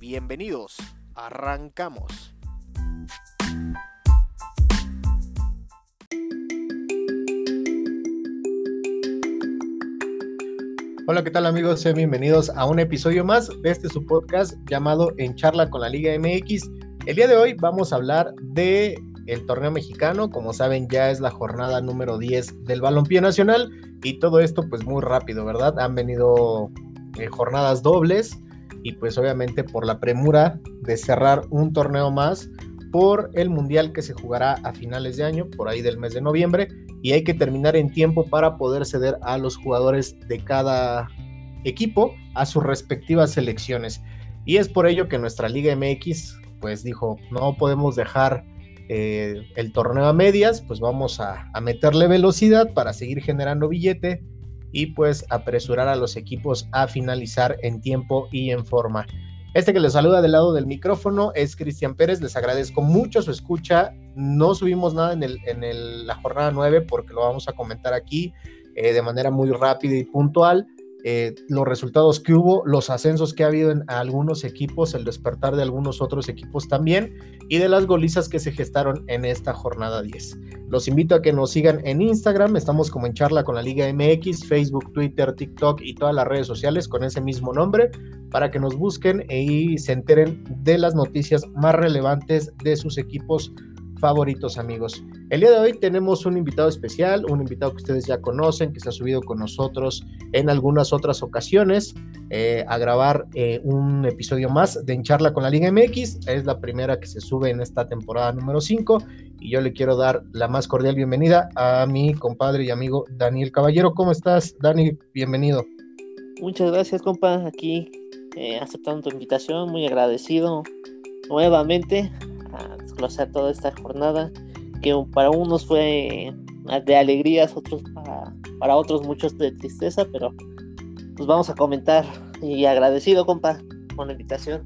Bienvenidos, arrancamos. Hola, ¿qué tal amigos? Sean bienvenidos a un episodio más de este su podcast llamado En charla con la Liga MX. El día de hoy vamos a hablar de el torneo mexicano, como saben ya es la jornada número 10 del balompié nacional y todo esto pues muy rápido, ¿verdad? Han venido eh, jornadas dobles y pues obviamente por la premura de cerrar un torneo más por el mundial que se jugará a finales de año, por ahí del mes de noviembre, y hay que terminar en tiempo para poder ceder a los jugadores de cada equipo a sus respectivas selecciones. Y es por ello que nuestra Liga MX pues dijo, no podemos dejar eh, el torneo a medias, pues vamos a, a meterle velocidad para seguir generando billete y pues apresurar a los equipos a finalizar en tiempo y en forma. Este que les saluda del lado del micrófono es Cristian Pérez, les agradezco mucho su escucha. No subimos nada en, el, en la jornada 9 porque lo vamos a comentar aquí eh, de manera muy rápida y puntual. Eh, los resultados que hubo, los ascensos que ha habido en algunos equipos, el despertar de algunos otros equipos también y de las golizas que se gestaron en esta jornada 10. Los invito a que nos sigan en Instagram, estamos como en charla con la Liga MX, Facebook, Twitter, TikTok y todas las redes sociales con ese mismo nombre para que nos busquen y se enteren de las noticias más relevantes de sus equipos favoritos amigos. El día de hoy tenemos un invitado especial, un invitado que ustedes ya conocen, que se ha subido con nosotros en algunas otras ocasiones eh, a grabar eh, un episodio más de En Charla con la Liga MX. Es la primera que se sube en esta temporada número 5 y yo le quiero dar la más cordial bienvenida a mi compadre y amigo Daniel Caballero. ¿Cómo estás, Dani? Bienvenido. Muchas gracias, compa, aquí eh, aceptando tu invitación, muy agradecido nuevamente desglosar toda esta jornada que para unos fue de alegrías, otros para, otros muchos de tristeza, pero pues vamos a comentar y agradecido, compa, con la invitación.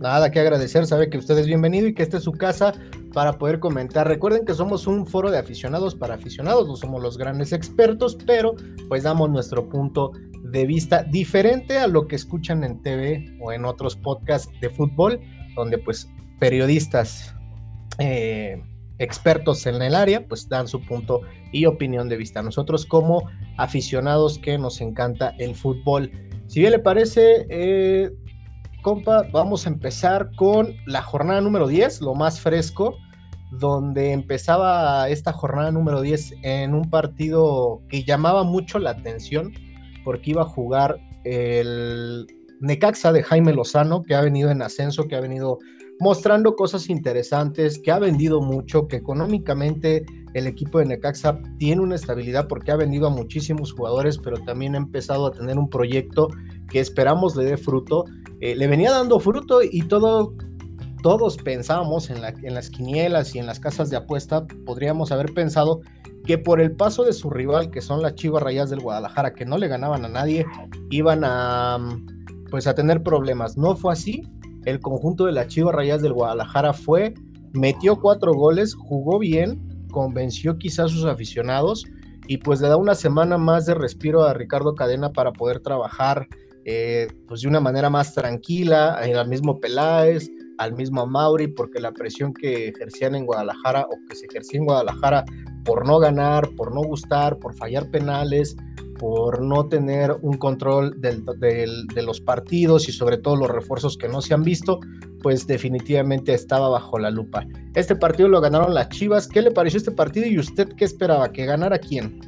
Nada que agradecer, sabe que usted es bienvenido y que esta es su casa para poder comentar. Recuerden que somos un foro de aficionados para aficionados, no somos los grandes expertos, pero pues damos nuestro punto de vista diferente a lo que escuchan en TV o en otros podcasts de fútbol, donde pues periodistas eh, expertos en el área, pues dan su punto y opinión de vista. Nosotros como aficionados que nos encanta el fútbol. Si bien le parece, eh, compa, vamos a empezar con la jornada número 10, lo más fresco, donde empezaba esta jornada número 10 en un partido que llamaba mucho la atención porque iba a jugar el Necaxa de Jaime Lozano, que ha venido en ascenso, que ha venido mostrando cosas interesantes, que ha vendido mucho, que económicamente el equipo de Necaxa tiene una estabilidad porque ha vendido a muchísimos jugadores, pero también ha empezado a tener un proyecto que esperamos le dé fruto. Eh, le venía dando fruto y todo, todos pensábamos en, en las quinielas y en las casas de apuesta, podríamos haber pensado que por el paso de su rival, que son las Chivas Rayas del Guadalajara, que no le ganaban a nadie, iban a pues a tener problemas. No fue así el conjunto de la Chivas Rayas del Guadalajara fue, metió cuatro goles, jugó bien, convenció quizás a sus aficionados y pues le da una semana más de respiro a Ricardo Cadena para poder trabajar eh, pues de una manera más tranquila, al mismo Peláez, al mismo Mauri, porque la presión que ejercían en Guadalajara o que se ejercía en Guadalajara por no ganar, por no gustar, por fallar penales, por no tener un control de los partidos y sobre todo los refuerzos que no se han visto, pues definitivamente estaba bajo la lupa. Este partido lo ganaron las Chivas. ¿Qué le pareció este partido y usted qué esperaba? ¿Que ganara quién?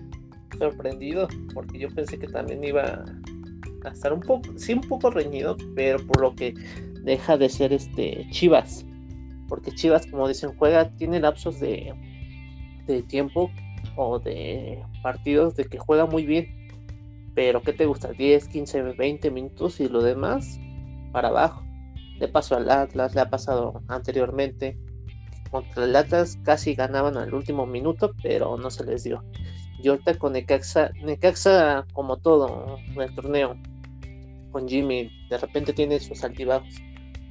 Sorprendido, porque yo pensé que también iba a estar un poco, sí, un poco reñido, pero por lo que deja de ser este Chivas. Porque Chivas, como dicen, juega, tiene lapsos de, de tiempo o de partidos de que juega muy bien pero ¿qué te gusta? 10, 15, 20 minutos y lo demás para abajo. Le pasó al Atlas, le ha pasado anteriormente. Contra el Atlas casi ganaban al último minuto, pero no se les dio. Y ahorita con Necaxa, Necaxa como todo en el torneo, con Jimmy, de repente tiene sus altibajos.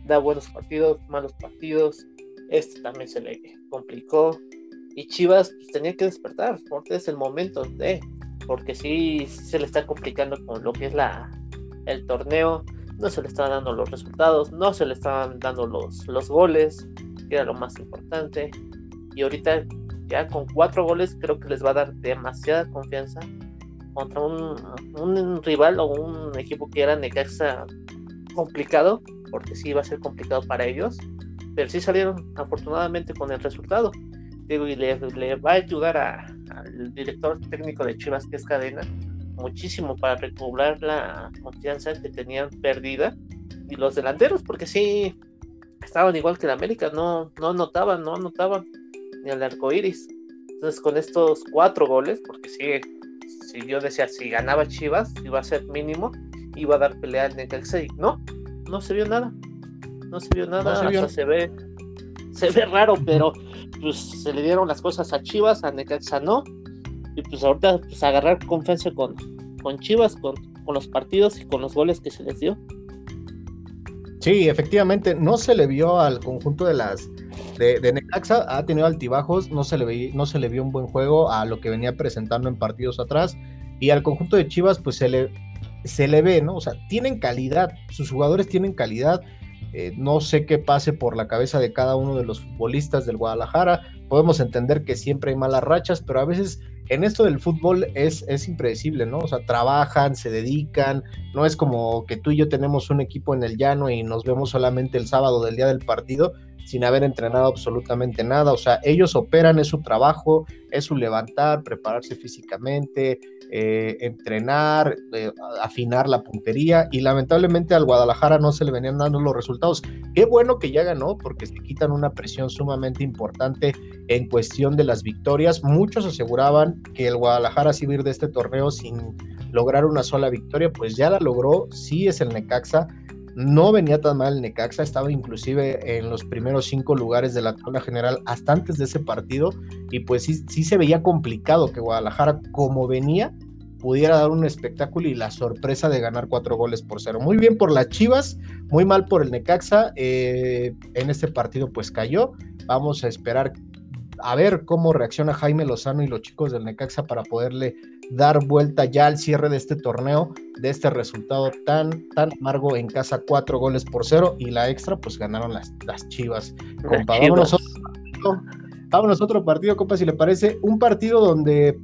Da buenos partidos, malos partidos. Este también se le complicó. Y Chivas pues, tenía que despertar, porque es el momento de, porque sí se le está complicando con lo que es la el torneo, no se le están dando los resultados, no se le estaban dando los, los goles, que era lo más importante. Y ahorita ya con cuatro goles creo que les va a dar demasiada confianza contra un, un rival o un equipo que era Necaxa complicado, porque sí va a ser complicado para ellos, pero sí salieron afortunadamente con el resultado. Digo, y le, le va a ayudar al director técnico de Chivas, que es Cadena, muchísimo para recobrar la confianza que tenían perdida. Y los delanteros, porque sí, estaban igual que el América, no, no anotaban, no anotaban ni al arco iris. Entonces, con estos cuatro goles, porque sí, si yo decía, si ganaba Chivas, iba a ser mínimo, iba a dar pelea al Necaxa no, no se vio nada. No se vio nada, hasta se ve, se ve raro, pero pues se le dieron las cosas a Chivas, a Necaxa no. Y pues ahorita pues agarrar confianza con, con Chivas, con, con los partidos y con los goles que se les dio. Sí, efectivamente, no se le vio al conjunto de las de, Necaxa, ha tenido altibajos, no se, le no se le vio un buen juego a lo que venía presentando en partidos atrás, y al conjunto de Chivas, pues se le, se le ve, ¿no? O sea, tienen calidad, sus jugadores tienen calidad, eh, no sé qué pase por la cabeza de cada uno de los futbolistas del Guadalajara, podemos entender que siempre hay malas rachas, pero a veces en esto del fútbol es, es impredecible, ¿no? O sea, trabajan, se dedican, no es como que tú y yo tenemos un equipo en el llano y nos vemos solamente el sábado del día del partido sin haber entrenado absolutamente nada. O sea, ellos operan, es su trabajo, es su levantar, prepararse físicamente, eh, entrenar, eh, afinar la puntería y lamentablemente al Guadalajara no se le venían dando los resultados. Qué bueno que ya ganó porque se quitan una presión sumamente importante en cuestión de las victorias. Muchos aseguraban que el Guadalajara se iba a ir de este torneo sin lograr una sola victoria, pues ya la logró, sí es el Necaxa, no venía tan mal Necaxa, estaba inclusive en los primeros cinco lugares de la tabla general hasta antes de ese partido y pues sí, sí se veía complicado que Guadalajara como venía pudiera dar un espectáculo y la sorpresa de ganar cuatro goles por cero. Muy bien por las Chivas, muy mal por el Necaxa, eh, en este partido pues cayó, vamos a esperar a ver cómo reacciona Jaime Lozano y los chicos del Necaxa para poderle dar vuelta ya al cierre de este torneo, de este resultado tan, tan amargo en casa, cuatro goles por cero y la extra, pues ganaron las, las chivas. Compa, Vámonos, otro, vámonos otro partido, compa, si le parece, un partido donde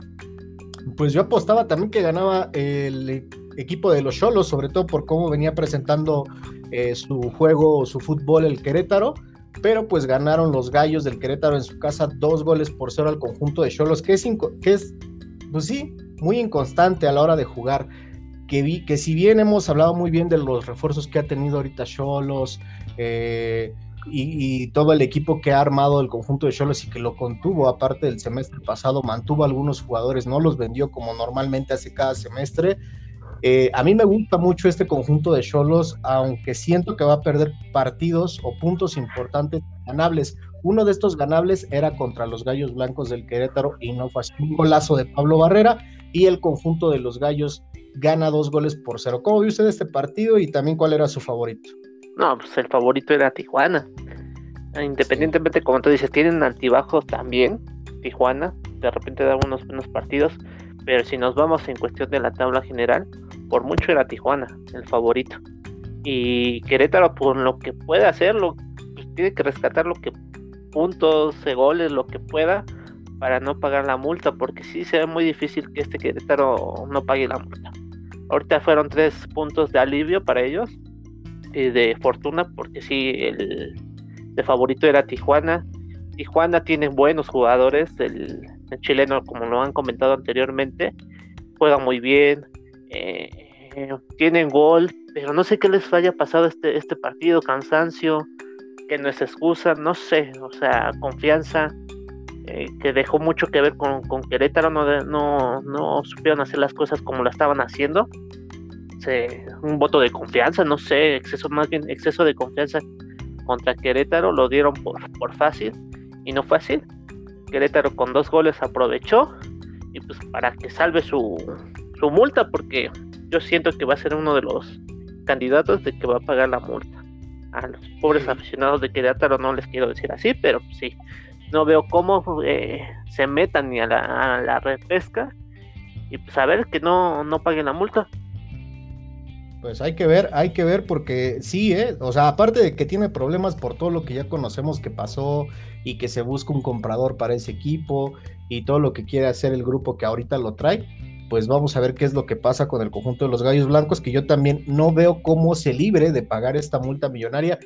pues yo apostaba también que ganaba el equipo de los Cholos, sobre todo por cómo venía presentando eh, su juego, su fútbol el Querétaro pero pues ganaron los gallos del Querétaro en su casa dos goles por cero al conjunto de Cholos, que es, que es, pues sí, muy inconstante a la hora de jugar. Que, vi, que si bien hemos hablado muy bien de los refuerzos que ha tenido ahorita Cholos eh, y, todo el equipo que ha armado el conjunto de Cholos y que lo contuvo, aparte del semestre pasado, mantuvo algunos jugadores, no los vendió como normalmente hace cada semestre. Eh, a mí me gusta mucho este conjunto de Cholos, aunque siento que va a perder partidos o puntos importantes ganables. Uno de estos ganables era contra los Gallos Blancos del Querétaro y no fue así. Un golazo de Pablo Barrera y el conjunto de los Gallos gana dos goles por cero. ¿Cómo vio usted este partido y también cuál era su favorito? No, pues el favorito era Tijuana. Independientemente, como tú dices, tienen altibajos también. Tijuana, de repente da unos buenos partidos, pero si nos vamos en cuestión de la tabla general, por mucho era Tijuana el favorito. Y Querétaro, por lo que puede hacer, pues, tiene que rescatar lo que puntos, goles, lo que pueda, para no pagar la multa, porque sí se ve muy difícil que este Querétaro no pague la multa. Ahorita fueron tres puntos de alivio para ellos y de fortuna, porque sí, el, favorito era Tijuana. Tijuana tiene buenos jugadores, el, chileno, como lo han comentado anteriormente, juega muy bien, eh, tienen gol, pero no sé qué les haya pasado este, este partido, cansancio, que no es excusa, no sé, o sea, confianza, eh, que dejó mucho que ver con, con Querétaro, no, no, no supieron hacer las cosas como lo estaban haciendo. un voto de confianza, no sé, exceso más bien exceso de confianza contra Querétaro, lo dieron por, por fácil y no fue así. Querétaro con dos goles aprovechó y pues para que salve su, su multa porque yo siento que va a ser uno de los candidatos de que va a pagar la multa. A los pobres aficionados de Querétaro no les quiero decir así, pero sí, no veo cómo eh, se metan ni a la, a la repesca y pues a ver que no, no paguen la multa. Pues hay que ver, hay que ver porque sí, ¿eh? O sea, aparte de que tiene problemas por todo lo que ya conocemos que pasó y que se busca un comprador para ese equipo y todo lo que quiere hacer el grupo que ahorita lo trae, pues vamos a ver qué es lo que pasa con el conjunto de los Gallos Blancos, que yo también no veo cómo se libre de pagar esta multa millonaria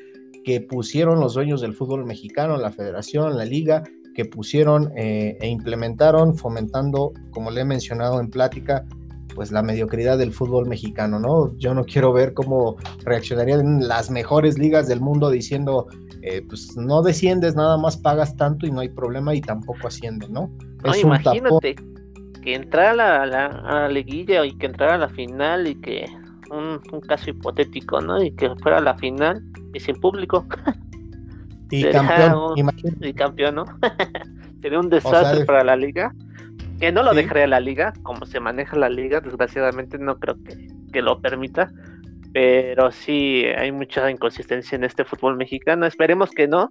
que pusieron los dueños del fútbol mexicano, la federación, la liga, que pusieron eh, e implementaron fomentando, como le he mencionado en plática, pues la mediocridad del fútbol mexicano, ¿no? Yo no quiero ver cómo reaccionarían las mejores ligas del mundo diciendo, eh, pues no desciendes, nada más pagas tanto y no hay problema y tampoco asciende, ¿no? no imagínate que entrara a la, a la, liguilla y que entrara a la final y que un, caso hipotético, ¿no? Y que fuera a la final y sin público. Y campeón, y campeón, ¿no? Sería un desastre para la liga. Que no lo dejaría la liga, como se maneja la liga, desgraciadamente no creo que, lo permita. Pero sí hay mucha inconsistencia en este fútbol mexicano. Esperemos que no,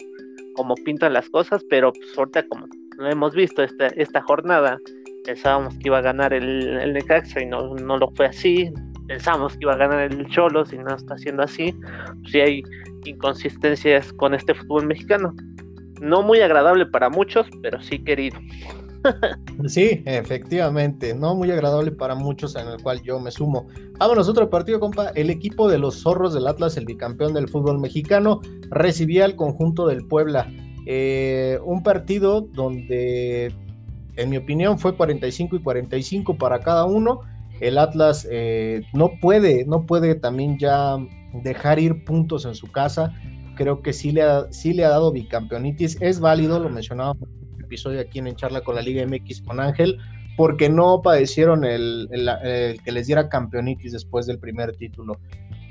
como pintan las cosas, pero pues ahorita como lo hemos visto esta, esta jornada, pensábamos que iba a ganar el, el Necaxa y no, no lo fue así. Pensamos que iba a ganar el Cholo y no está siendo así. Pues sí hay inconsistencias con este fútbol mexicano. No muy agradable para muchos, pero sí querido. Sí, efectivamente, no muy agradable para muchos en el cual yo me sumo. Vámonos, otro partido, compa. El equipo de los zorros del Atlas, el bicampeón del fútbol mexicano, recibía al conjunto del Puebla. Eh, un partido donde, en mi opinión, fue 45 y 45 para cada uno. El Atlas eh, no puede, no puede también ya dejar ir puntos en su casa. Creo que sí le ha, sí le ha dado bicampeonitis. Es válido, lo mencionaba episodio aquí en, Charla con la Liga MX con Ángel, porque no padecieron el, que les diera campeonitis después del primer título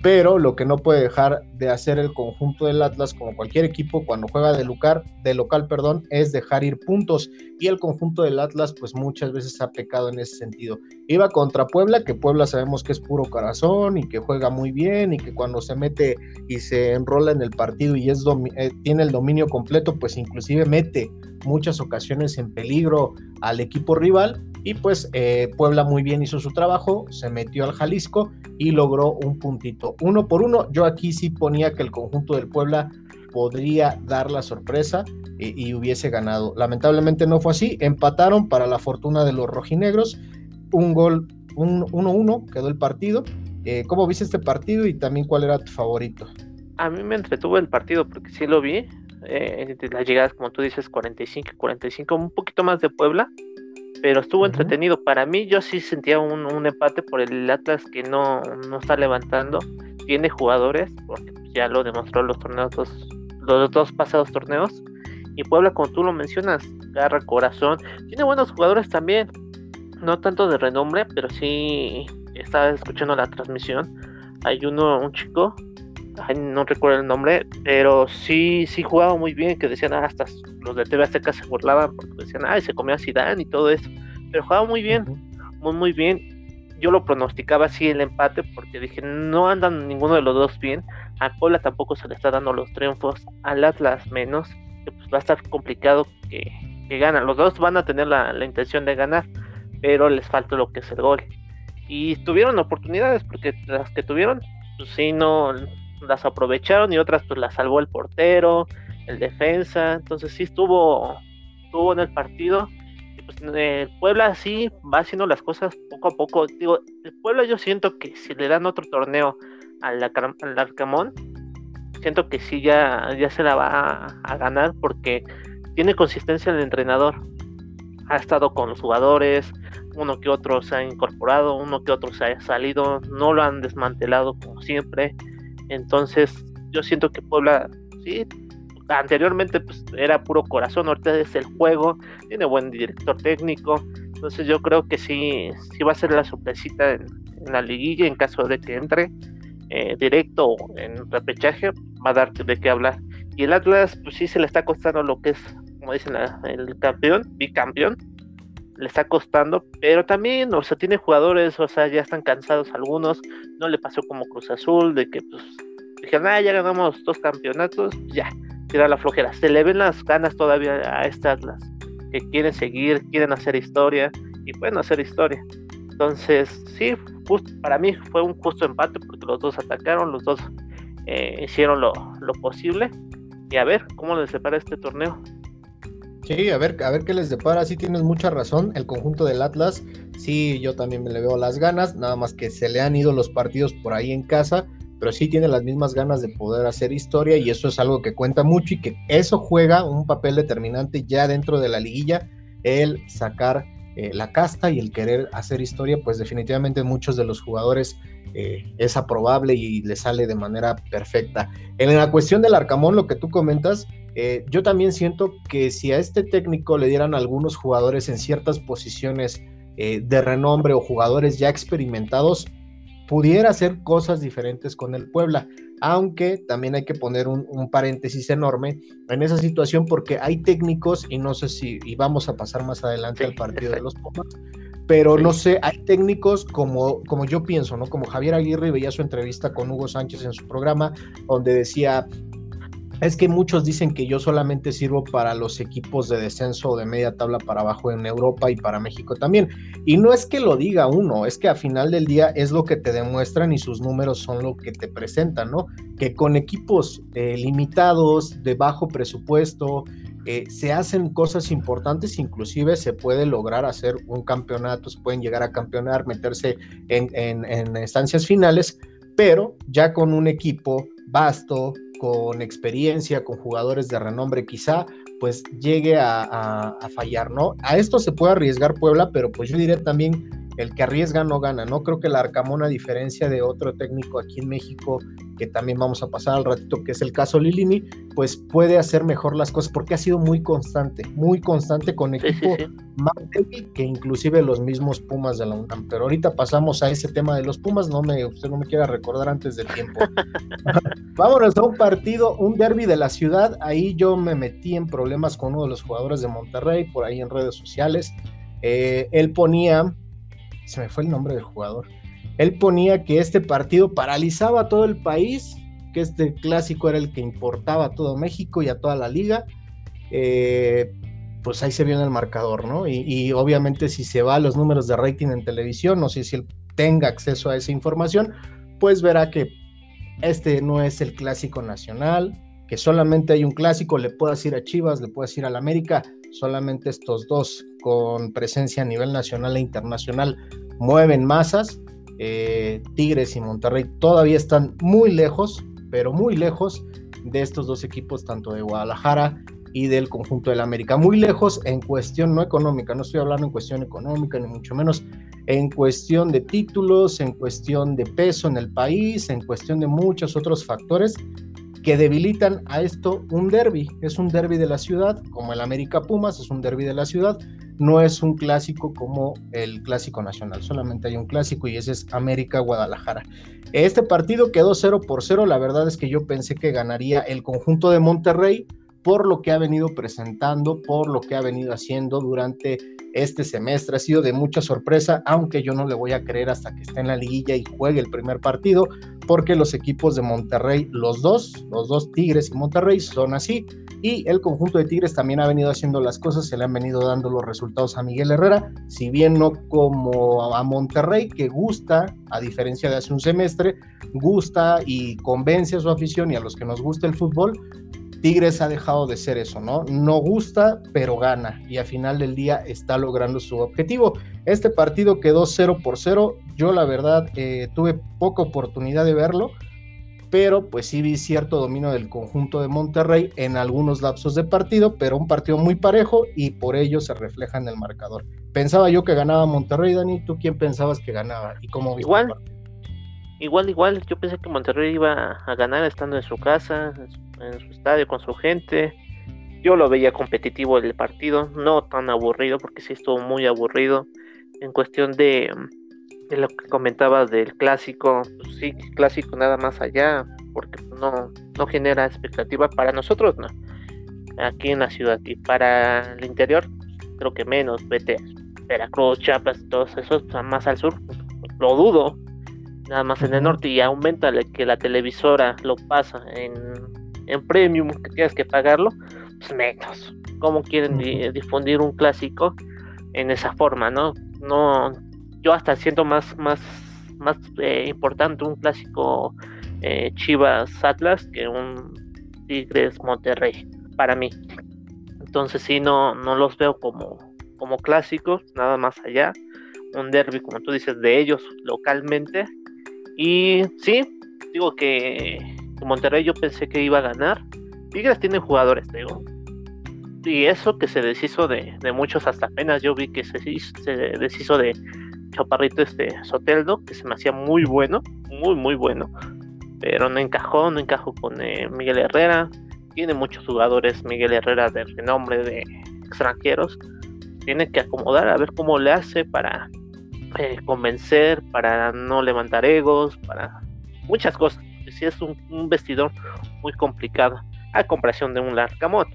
pero lo que no puede dejar de hacer el conjunto del Atlas, como cualquier equipo cuando juega de local, de local, perdón, es dejar ir puntos. Y el conjunto del Atlas, pues muchas veces ha pecado en ese sentido. Iba contra Puebla, que Puebla sabemos que es puro corazón y que juega muy bien y que cuando se mete y se enrola en el partido y es eh, tiene el dominio completo, pues inclusive mete muchas ocasiones en peligro al equipo rival. Y pues eh, Puebla muy bien hizo su trabajo, se metió al Jalisco y logró un puntito. Uno por uno, yo aquí sí ponía que el conjunto del Puebla podría dar la sorpresa y, hubiese ganado. Lamentablemente no fue así, empataron para la fortuna de los rojinegros, un gol, un 1-1 quedó el partido. Eh, ¿Cómo viste este partido y también cuál era tu favorito? A mí me entretuvo el partido porque sí lo vi. Eh, las llegadas, como tú dices, 45 45, un poquito más de Puebla pero estuvo entretenido. Para mí yo sí sentía un, empate por el Atlas que no, no, está levantando. Tiene jugadores, porque ya lo demostró los torneos, los dos pasados torneos. Y Puebla, como tú lo mencionas, garra, corazón. Tiene buenos jugadores también. No tanto de renombre, pero sí estaba escuchando la transmisión. Hay uno, un chico, no recuerdo el nombre, pero sí, sí jugaba muy bien, que decían, ah, hasta los de TV Azteca se burlaban porque decían, ay, se comió a Zidane y todo eso, pero jugaba muy bien, muy, muy bien. Yo lo pronosticaba así el empate porque dije, no andan ninguno de los dos bien, a Puebla tampoco se le está dando los triunfos, al Atlas menos, que pues va a estar complicado que, que ganan. Los dos van a tener la, la intención de ganar, pero les falta lo que es el gol. Y tuvieron oportunidades, porque las que tuvieron, pues sí, no, las aprovecharon y otras pues las salvó el portero, el defensa, entonces sí estuvo, estuvo en el partido. Y pues el Puebla sí va haciendo las cosas poco a poco. Digo, el Puebla yo siento que si le dan otro torneo al, al Arcamón, siento que sí ya, ya se la va a, ganar porque tiene consistencia el entrenador. Ha estado con los jugadores, uno que otro se ha incorporado, uno que otro se ha salido, no lo han desmantelado como siempre. Entonces, yo siento que Puebla, sí, anteriormente pues, era puro corazón, ahorita es el juego, tiene buen director técnico, entonces yo creo que sí, sí va a ser la sorpresita en, la liguilla en caso de que entre eh, directo en repechaje, va a dar de qué hablar. Y el Atlas, pues sí se le está costando lo que es, como dicen, el campeón, bicampeón, le está costando, pero también, o sea, tiene jugadores, o sea, ya están cansados algunos, no le pasó como Cruz Azul, de que pues dijeron, ah, ya ganamos dos campeonatos, ya, tira la flojera. Se le ven las ganas todavía a este Atlas, que quieren seguir, quieren hacer historia, y pueden hacer historia. Entonces, sí, para mí fue un justo empate porque los dos atacaron, los dos eh, hicieron lo, posible. Y a ver cómo les separa este torneo. Sí, a ver, a ver qué les depara. Sí tienes mucha razón. El conjunto del Atlas, sí, yo también me le veo las ganas. Nada más que se le han ido los partidos por ahí en casa, pero sí tiene las mismas ganas de poder hacer historia y eso es algo que cuenta mucho y que eso juega un papel determinante ya dentro de la liguilla, el sacar eh, la casta y el querer hacer historia, pues definitivamente muchos de los jugadores eh, es aprobable y le sale de manera perfecta. En la cuestión del Arcamón, lo que tú comentas, eh, yo también siento que si a este técnico le dieran algunos jugadores en ciertas posiciones de renombre o jugadores ya experimentados, pudiera hacer cosas diferentes con el Puebla. Aunque también hay que poner un, paréntesis enorme en esa situación porque hay técnicos, y no sé si, y vamos a pasar más adelante al partido de los Pumas, pero no sé, hay técnicos como, como yo pienso, ¿no? Como Javier Aguirre veía su entrevista con Hugo Sánchez en su programa, donde decía, es que muchos dicen que yo solamente sirvo para los equipos de descenso o de media tabla para abajo en Europa y para México también. Y no es que lo diga uno, es que a final del día es lo que te demuestran y sus números son lo que te presentan, ¿no? Que con equipos eh, limitados, de bajo presupuesto, eh, se hacen cosas importantes, inclusive se puede lograr hacer un campeonato, se pueden llegar a campeonar, meterse en, en instancias finales, pero ya con un equipo vasto, con experiencia, con jugadores de renombre quizá, pues llegue a, fallar, ¿no? A esto se puede arriesgar Puebla, pero pues yo diré también el que arriesga no gana, ¿no? Creo que el Arcamón, a diferencia de otro técnico aquí en México, que también vamos a pasar al ratito, que es el caso Lilini, pues puede hacer mejor las cosas porque ha sido muy constante, muy constante con equipo más débil que inclusive los mismos Pumas de la UNAM. Pero ahorita pasamos a ese tema de los Pumas, no me, usted no me quiera recordar antes del tiempo. Vámonos a un partido, un derby de la ciudad. Ahí yo me metí en problemas con uno de los jugadores de Monterrey, por ahí en redes sociales. Eh, él ponía se me fue el nombre del jugador. Él ponía que este partido paralizaba a todo el país, que este clásico era el que importaba a todo México y a toda la liga. Eh, pues ahí se vio en el marcador, ¿no? Y, obviamente si se va a los números de rating en televisión, no sé si él tenga acceso a esa información, pues verá que este no es el clásico nacional, que solamente hay un clásico, le puedas ir a Chivas, le puedes ir al América, solamente estos dos con presencia a nivel nacional e internacional mueven masas. Eh, Tigres y Monterrey todavía están muy lejos, pero muy lejos de estos dos equipos, tanto de Guadalajara y del conjunto del América. Muy lejos en cuestión no económica, no estoy hablando en cuestión económica, ni mucho menos en cuestión de títulos, en cuestión de peso en el país, en cuestión de muchos otros factores que debilitan a esto un derby. Es un derby de la ciudad, como el América Pumas, es un derby de la ciudad, no es un clásico como el clásico nacional, solamente hay un clásico y ese es América Guadalajara. Este partido quedó 0 por 0, la verdad es que yo pensé que ganaría el conjunto de Monterrey por lo que ha venido presentando, por lo que ha venido haciendo durante este semestre. Ha sido de mucha sorpresa, aunque yo no le voy a creer hasta que esté en la liguilla y juegue el primer partido, porque los equipos de Monterrey, los dos, los dos Tigres y Monterrey son así. Y el conjunto de Tigres también ha venido haciendo las cosas, se le han venido dando los resultados a Miguel Herrera, si bien no como a Monterrey, que gusta, a diferencia de hace un semestre, gusta y convence a su afición y a los que nos gusta el fútbol, Tigres ha dejado de ser eso, ¿no? No gusta, pero gana y a final del día está logrando su objetivo. Este partido quedó 0 por 0. Yo la verdad eh, tuve poca oportunidad de verlo, pero pues sí vi cierto dominio del conjunto de Monterrey en algunos lapsos de partido, pero un partido muy parejo y por ello se refleja en el marcador. Pensaba yo que ganaba Monterrey, Dani, ¿tú quién pensabas que ganaba y cómo viste Igual, igual, igual, yo pensé que Monterrey iba a ganar estando en su casa, en su estadio con su gente. Yo lo veía competitivo el partido, no tan aburrido, porque sí estuvo muy aburrido en cuestión de, lo que comentabas del clásico, pues sí, clásico nada más allá, porque no, no genera expectativa para nosotros, no. Aquí en la ciudad y para el interior, creo que menos, vete Veracruz, Chiapas, todos esos, más al sur, lo dudo, nada más en el norte y aumenta que la televisora lo pasa en, en premium, que tienes que pagarlo, pues menos. ¿Cómo quieren difundir un clásico en esa forma, no? No, yo hasta siento más, más, más eh, importante un clásico eh, Chivas Atlas que un Tigres Monterrey para mí. Entonces sí, no, no los veo como, como clásicos, nada más allá. Un derby, como tú dices, de ellos localmente. Y sí, digo que Monterrey yo pensé que iba a ganar. Tigres tiene jugadores, digo. Y eso que se deshizo de, muchos hasta apenas yo vi que se, se deshizo de Chaparrito este Soteldo, que se me hacía muy bueno, muy muy bueno. Pero no encajó, no encajó con eh, Miguel Herrera. Tiene muchos jugadores Miguel Herrera de renombre de extranjeros. Tiene que acomodar a ver cómo le hace para eh, convencer, para no levantar egos, para muchas cosas. Si es un, vestidor muy complicado a comparación de un Larcamot.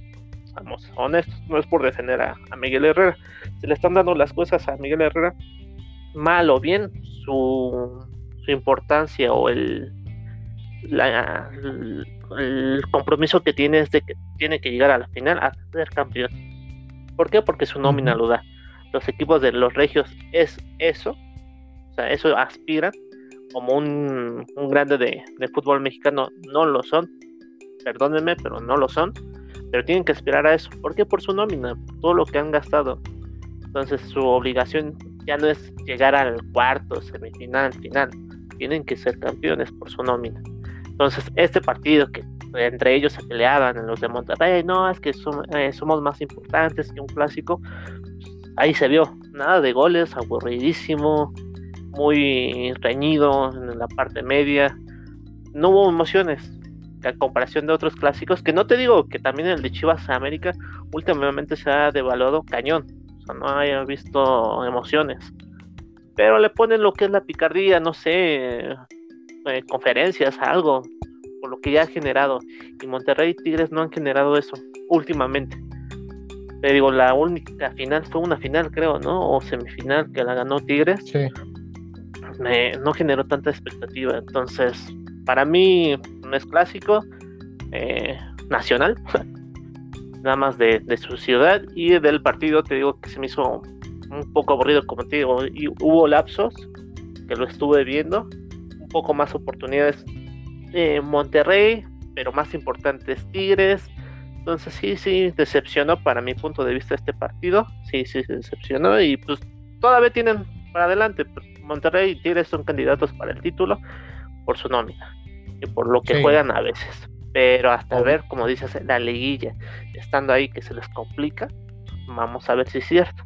Vamos, honestos, no es por defender a, Miguel Herrera. Se le están dando las cosas a Miguel Herrera mal o bien, su, su importancia o el, el compromiso que tiene es de que tiene que llegar a la final a ser campeón. ¿Por qué? Porque su nómina lo da. Los equipos de los regios es eso, o sea, eso aspiran como un, un grande de, de, fútbol mexicano, no lo son, perdónenme, pero no lo son, pero tienen que aspirar a eso. ¿Por qué? Por su nómina, todo lo que han gastado. Entonces su obligación ya no es llegar al cuarto, semifinal, final. Tienen que ser campeones por su nómina. Entonces, este partido que entre ellos se peleaban los de Monterrey, no, es que eh, somos más importantes que un clásico. Ahí se vio, nada de goles, aburridísimo, muy reñido en la parte media. No hubo emociones, a comparación de otros clásicos, que no te digo que también el de Chivas América últimamente se ha devaluado cañón no haya visto emociones. Pero le ponen lo que es la picardía, no sé, eh, conferencias, algo, por lo que ya ha generado. Y Monterrey y Tigres no han generado eso últimamente. Te digo, la única final fue una final, creo, ¿no? O semifinal que la ganó Tigres. Sí. no generó tanta expectativa. Entonces, para mí no es clásico eh, nacional. nada más de, su ciudad y del partido te digo que se me hizo un poco aburrido como te digo y hubo lapsos que lo estuve viendo un poco más oportunidades en Monterrey pero más importantes Tigres entonces sí sí decepcionó para mi punto de vista este partido. Sí sí se decepcionó y pues todavía tienen para adelante. Pues, Monterrey y Tigres son candidatos para el título por su nómina y por lo que juegan a veces. Pero hasta ver, como dices, la liguilla, estando ahí que se les complica, vamos a ver si es cierto.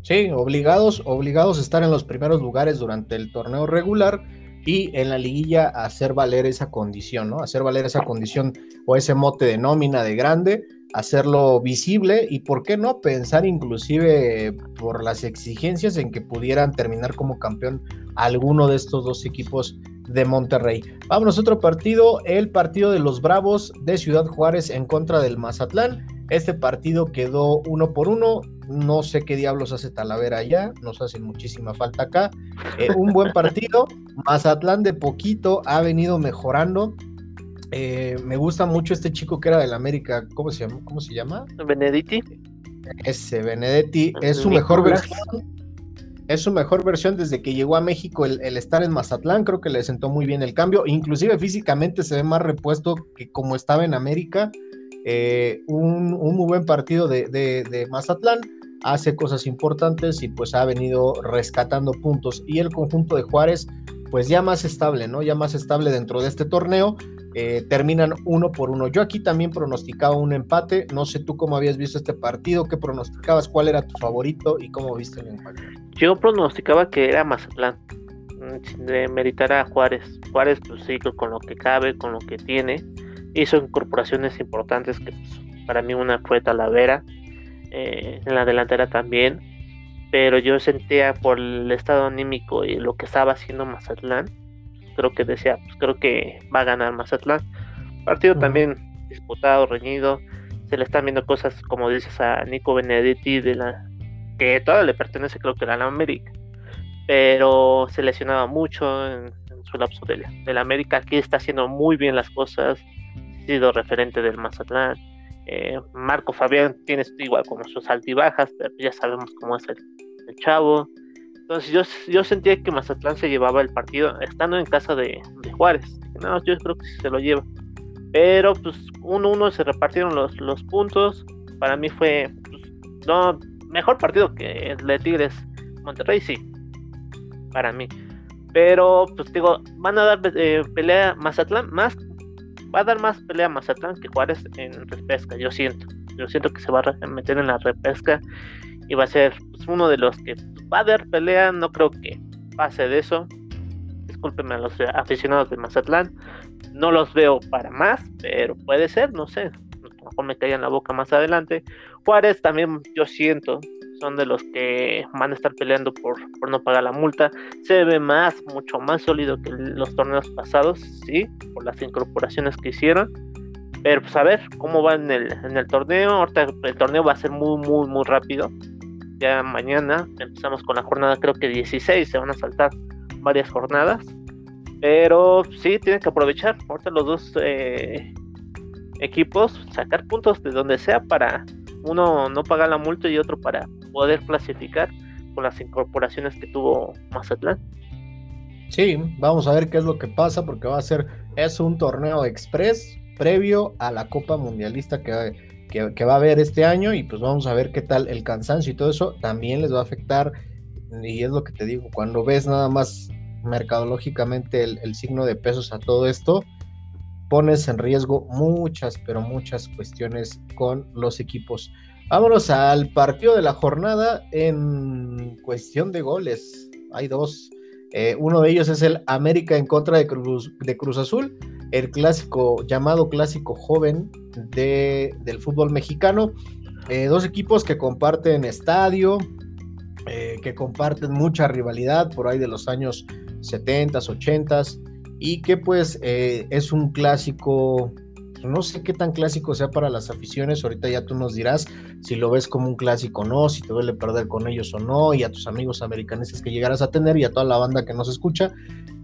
Sí, obligados, obligados a estar en los primeros lugares durante el torneo regular y en la liguilla hacer valer esa condición, ¿no? Hacer valer esa condición o ese mote de nómina de grande, hacerlo visible y, ¿por qué no? Pensar inclusive por las exigencias en que pudieran terminar como campeón alguno de estos dos equipos de Monterrey. Vamos a otro partido, el partido de los Bravos de Ciudad Juárez en contra del Mazatlán. Este partido quedó uno por uno. No sé qué diablos hace Talavera allá, nos hace muchísima falta acá. Eh, un buen partido. Mazatlán de poquito ha venido mejorando. Eh, me gusta mucho este chico que era del América. ¿Cómo se llama? ¿Cómo se llama? Benedetti. Ese Benedetti es su mejor versión es su mejor versión desde que llegó a México el, estar en Mazatlán, creo que le sentó muy bien el cambio, inclusive físicamente se ve más repuesto que como estaba en América, eh, un, muy buen partido de, Mazatlán, hace cosas importantes y pues ha venido rescatando puntos y el conjunto de Juárez pues ya más estable, ¿no? Ya más estable dentro de este torneo, eh, terminan uno por uno. Yo aquí también pronosticaba un empate, no sé tú cómo habías visto este partido, qué pronosticabas, cuál era tu favorito y cómo viste el empate. Yo pronosticaba que era Mazatlán, mm, de meritar a Juárez. Juárez, pues sí, con lo que cabe, con lo que tiene, hizo incorporaciones importantes que pues, para mí una fue Talavera, eh, en la delantera también, pero yo sentía por el estado anímico y lo que estaba haciendo Mazatlán, creo que decía, pues creo que va a ganar Mazatlán. Partido también disputado, reñido, se le están viendo cosas como dices a Nico Benedetti de la que todavía le pertenece creo que a la América, pero se lesionaba mucho en, su lapso de, la América, aquí está haciendo muy bien las cosas, sido referente del Mazatlán. Eh, Marco Fabián tiene igual como sus altibajas, pero ya sabemos cómo es el, chavo. Entonces yo, yo sentía que Mazatlán se llevaba el partido estando en casa de, Juárez. No, yo creo que sí se lo lleva. Pero pues uno uno se repartieron los, los puntos. Para mí fue pues, no mejor partido que el de Tigres Monterrey, sí. Para mí. Pero pues digo, van a dar eh, pelea Mazatlán más va a dar más pelea Mazatlán que Juárez en repesca, yo siento. Yo siento que se va a meter en la repesca y va a ser pues, uno de los que va a dar pelea, no creo que pase de eso. Discúlpenme a los aficionados de Mazatlán, no los veo para más, pero puede ser, no sé. A lo mejor me en la boca más adelante. Juárez también yo siento son de los que van a estar peleando por, por no pagar la multa. Se ve más, mucho más sólido que los torneos pasados, sí, por las incorporaciones que hicieron. Pero pues a ver cómo va en el, en el torneo. Ahorita el torneo va a ser muy, muy, muy rápido. Ya mañana empezamos con la jornada, creo que 16, se van a saltar varias jornadas. Pero sí, tienen que aprovechar. Ahorita los dos eh, equipos, sacar puntos de donde sea para uno no pagar la multa y otro para poder clasificar con las incorporaciones que tuvo Mazatlán. Sí, vamos a ver qué es lo que pasa porque va a ser, es un torneo express previo a la Copa Mundialista que, que, va a haber este año y pues vamos a ver qué tal el cansancio y todo eso también les va a afectar y es lo que te digo, cuando ves nada más mercadológicamente el, el signo de pesos a todo esto, pones en riesgo muchas, pero muchas cuestiones con los equipos. Vámonos al partido de la jornada en cuestión de goles. Hay dos. Eh, uno de ellos es el América en contra de Cruz, de Cruz Azul, el clásico, llamado clásico joven de, del fútbol mexicano. Eh, dos equipos que comparten estadio, eh, que comparten mucha rivalidad por ahí de los años 70, 80 y que pues es un clásico no sé qué tan clásico sea para las aficiones, ahorita ya tú nos dirás si lo ves como un clásico o no, si te duele perder con ellos o no, y a tus amigos americanistas que llegarás a tener y a toda la banda que nos escucha.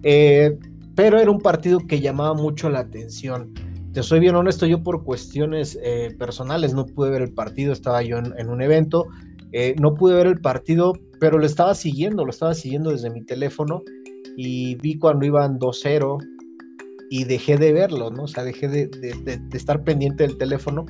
Eh, pero era un partido que llamaba mucho la atención. Te soy bien honesto, yo por cuestiones eh, personales no pude ver el partido, estaba yo en, un evento, eh, no pude ver el partido, pero lo estaba siguiendo, lo estaba siguiendo desde mi teléfono y vi cuando iban 2-0, y dejé de verlo, ¿no? O sea, dejé de, estar pendiente del teléfono.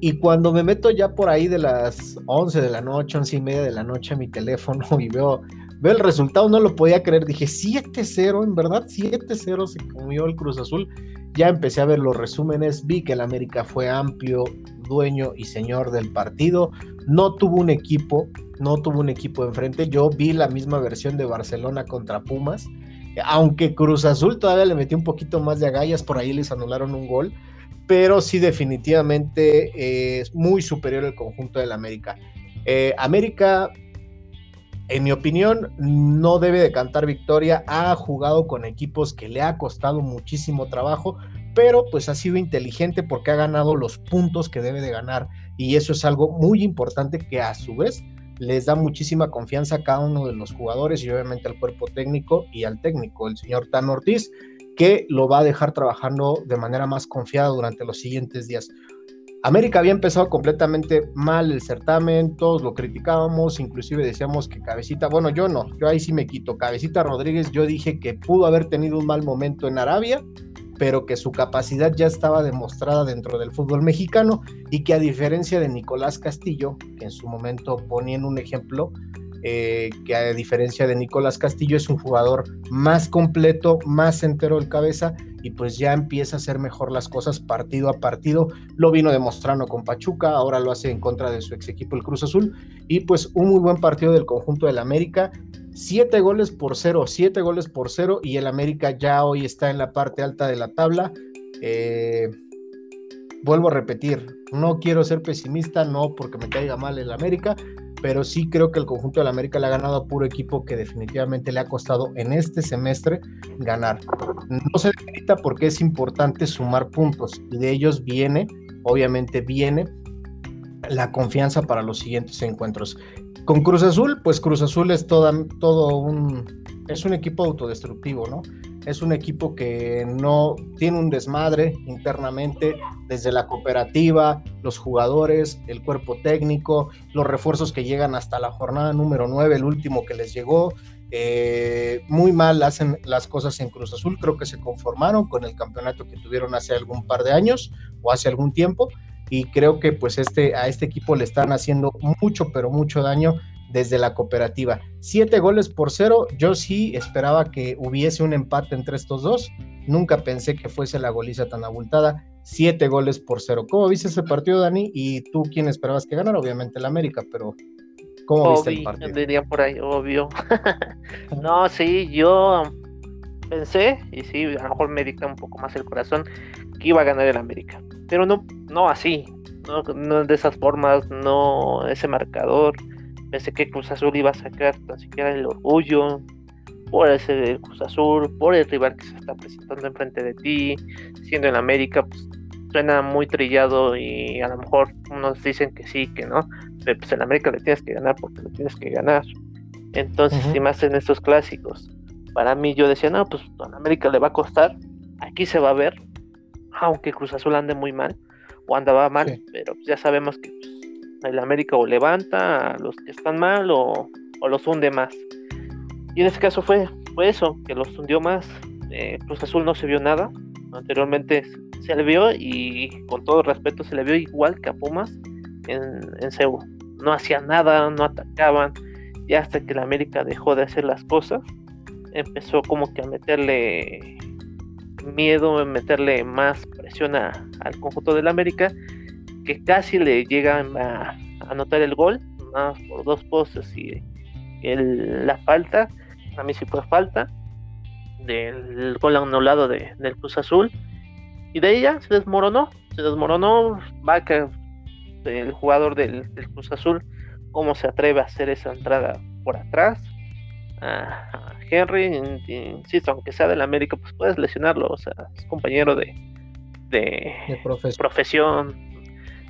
Y cuando me meto ya por ahí de las 11 de la noche, 11 y media de la noche a mi teléfono y veo, veo el resultado, no lo podía creer. Dije 7-0, en verdad, 7-0 se comió el Cruz Azul. Ya empecé a ver los resúmenes, vi que el América fue amplio, dueño y señor del partido. No tuvo un equipo, no tuvo un equipo enfrente. Yo vi la misma versión de Barcelona contra Pumas aunque Cruz Azul todavía le metió un poquito más de agallas, por ahí les anularon un gol, pero sí definitivamente eh, es muy superior el conjunto del América. Eh, América, en mi opinión, no debe de cantar victoria, ha jugado con equipos que le ha costado muchísimo trabajo, pero pues ha sido inteligente porque ha ganado los puntos que debe de ganar y eso es algo muy importante que a su vez les da muchísima confianza a cada uno de los jugadores y obviamente al cuerpo técnico y al técnico, el señor Tan Ortiz, que lo va a dejar trabajando de manera más confiada durante los siguientes días. América había empezado completamente mal el certamen, todos lo criticábamos, inclusive decíamos que Cabecita, bueno, yo no, yo ahí sí me quito, Cabecita Rodríguez, yo dije que pudo haber tenido un mal momento en Arabia, pero que su capacidad ya estaba demostrada dentro del fútbol mexicano y que a diferencia de Nicolás Castillo, que en su momento ponía en un ejemplo, eh, que a diferencia de Nicolás Castillo es un jugador más completo, más entero del cabeza y pues ya empieza a hacer mejor las cosas partido a partido. Lo vino demostrando con Pachuca, ahora lo hace en contra de su ex equipo el Cruz Azul y pues un muy buen partido del conjunto del América Siete goles por cero, siete goles por cero y el América ya hoy está en la parte alta de la tabla. Eh, vuelvo a repetir, no quiero ser pesimista, no porque me caiga mal el América, pero sí creo que el conjunto de la América le ha ganado a puro equipo que definitivamente le ha costado en este semestre ganar. No se debilita porque es importante sumar puntos y de ellos viene, obviamente viene la confianza para los siguientes encuentros. Con Cruz Azul, pues Cruz Azul es todo un, es un equipo autodestructivo, ¿no? Es un equipo que no tiene un desmadre internamente desde la cooperativa, los jugadores, el cuerpo técnico, los refuerzos que llegan hasta la jornada número 9, el último que les llegó. Eh, muy mal hacen las cosas en Cruz Azul, creo que se conformaron con el campeonato que tuvieron hace algún par de años o hace algún tiempo y creo que pues este, a este equipo le están haciendo mucho, pero mucho daño desde la cooperativa. Siete goles por cero, yo sí esperaba que hubiese un empate entre estos dos, nunca pensé que fuese la goliza tan abultada, siete goles por cero. ¿Cómo viste ese partido, Dani? ¿Y tú quién esperabas que ganara? Obviamente el América, pero ¿cómo viste el partido? Diría por ahí, obvio. no, sí, yo pensé, y sí, a lo mejor me dicta un poco más el corazón, que iba a ganar el América. Pero no, no así, no, no de esas formas, no ese marcador. Pensé que Cruz Azul iba a sacar tan siquiera el orgullo por ese Cruz Azul, por el rival que se está presentando enfrente de ti, siendo en América, pues suena muy trillado y a lo mejor unos dicen que sí, que no, pero pues en América le tienes que ganar porque le tienes que ganar. Entonces, si más en estos clásicos, para mí yo decía, no, pues a América le va a costar, aquí se va a ver, aunque Cruz Azul ande muy mal o andaba mal, pero ya sabemos que pues, el América o levanta a los que están mal o, los hunde más. Y en este caso fue, fue eso, que los hundió más. Eh, Cruz Azul no se vio nada. Anteriormente se le vio y con todo respeto se le vio igual que a Pumas en, en No hacían nada, no atacaban. Y hasta que el América dejó de hacer las cosas, empezó como que a meterle miedo, meterle más presión al conjunto del América que casi le llegan a anotar el gol, por dos postes y la falta, a mí sí fue falta, del gol anulado de, del Cruz Azul, y de ahí ya se desmoronó, se desmoronó, Vaca, el jugador del, Cruz Azul, cómo se atreve a hacer esa entrada por atrás. A Henry, insisto, aunque sea del América, pues puedes lesionarlo, o sea, es compañero de, de, profesión,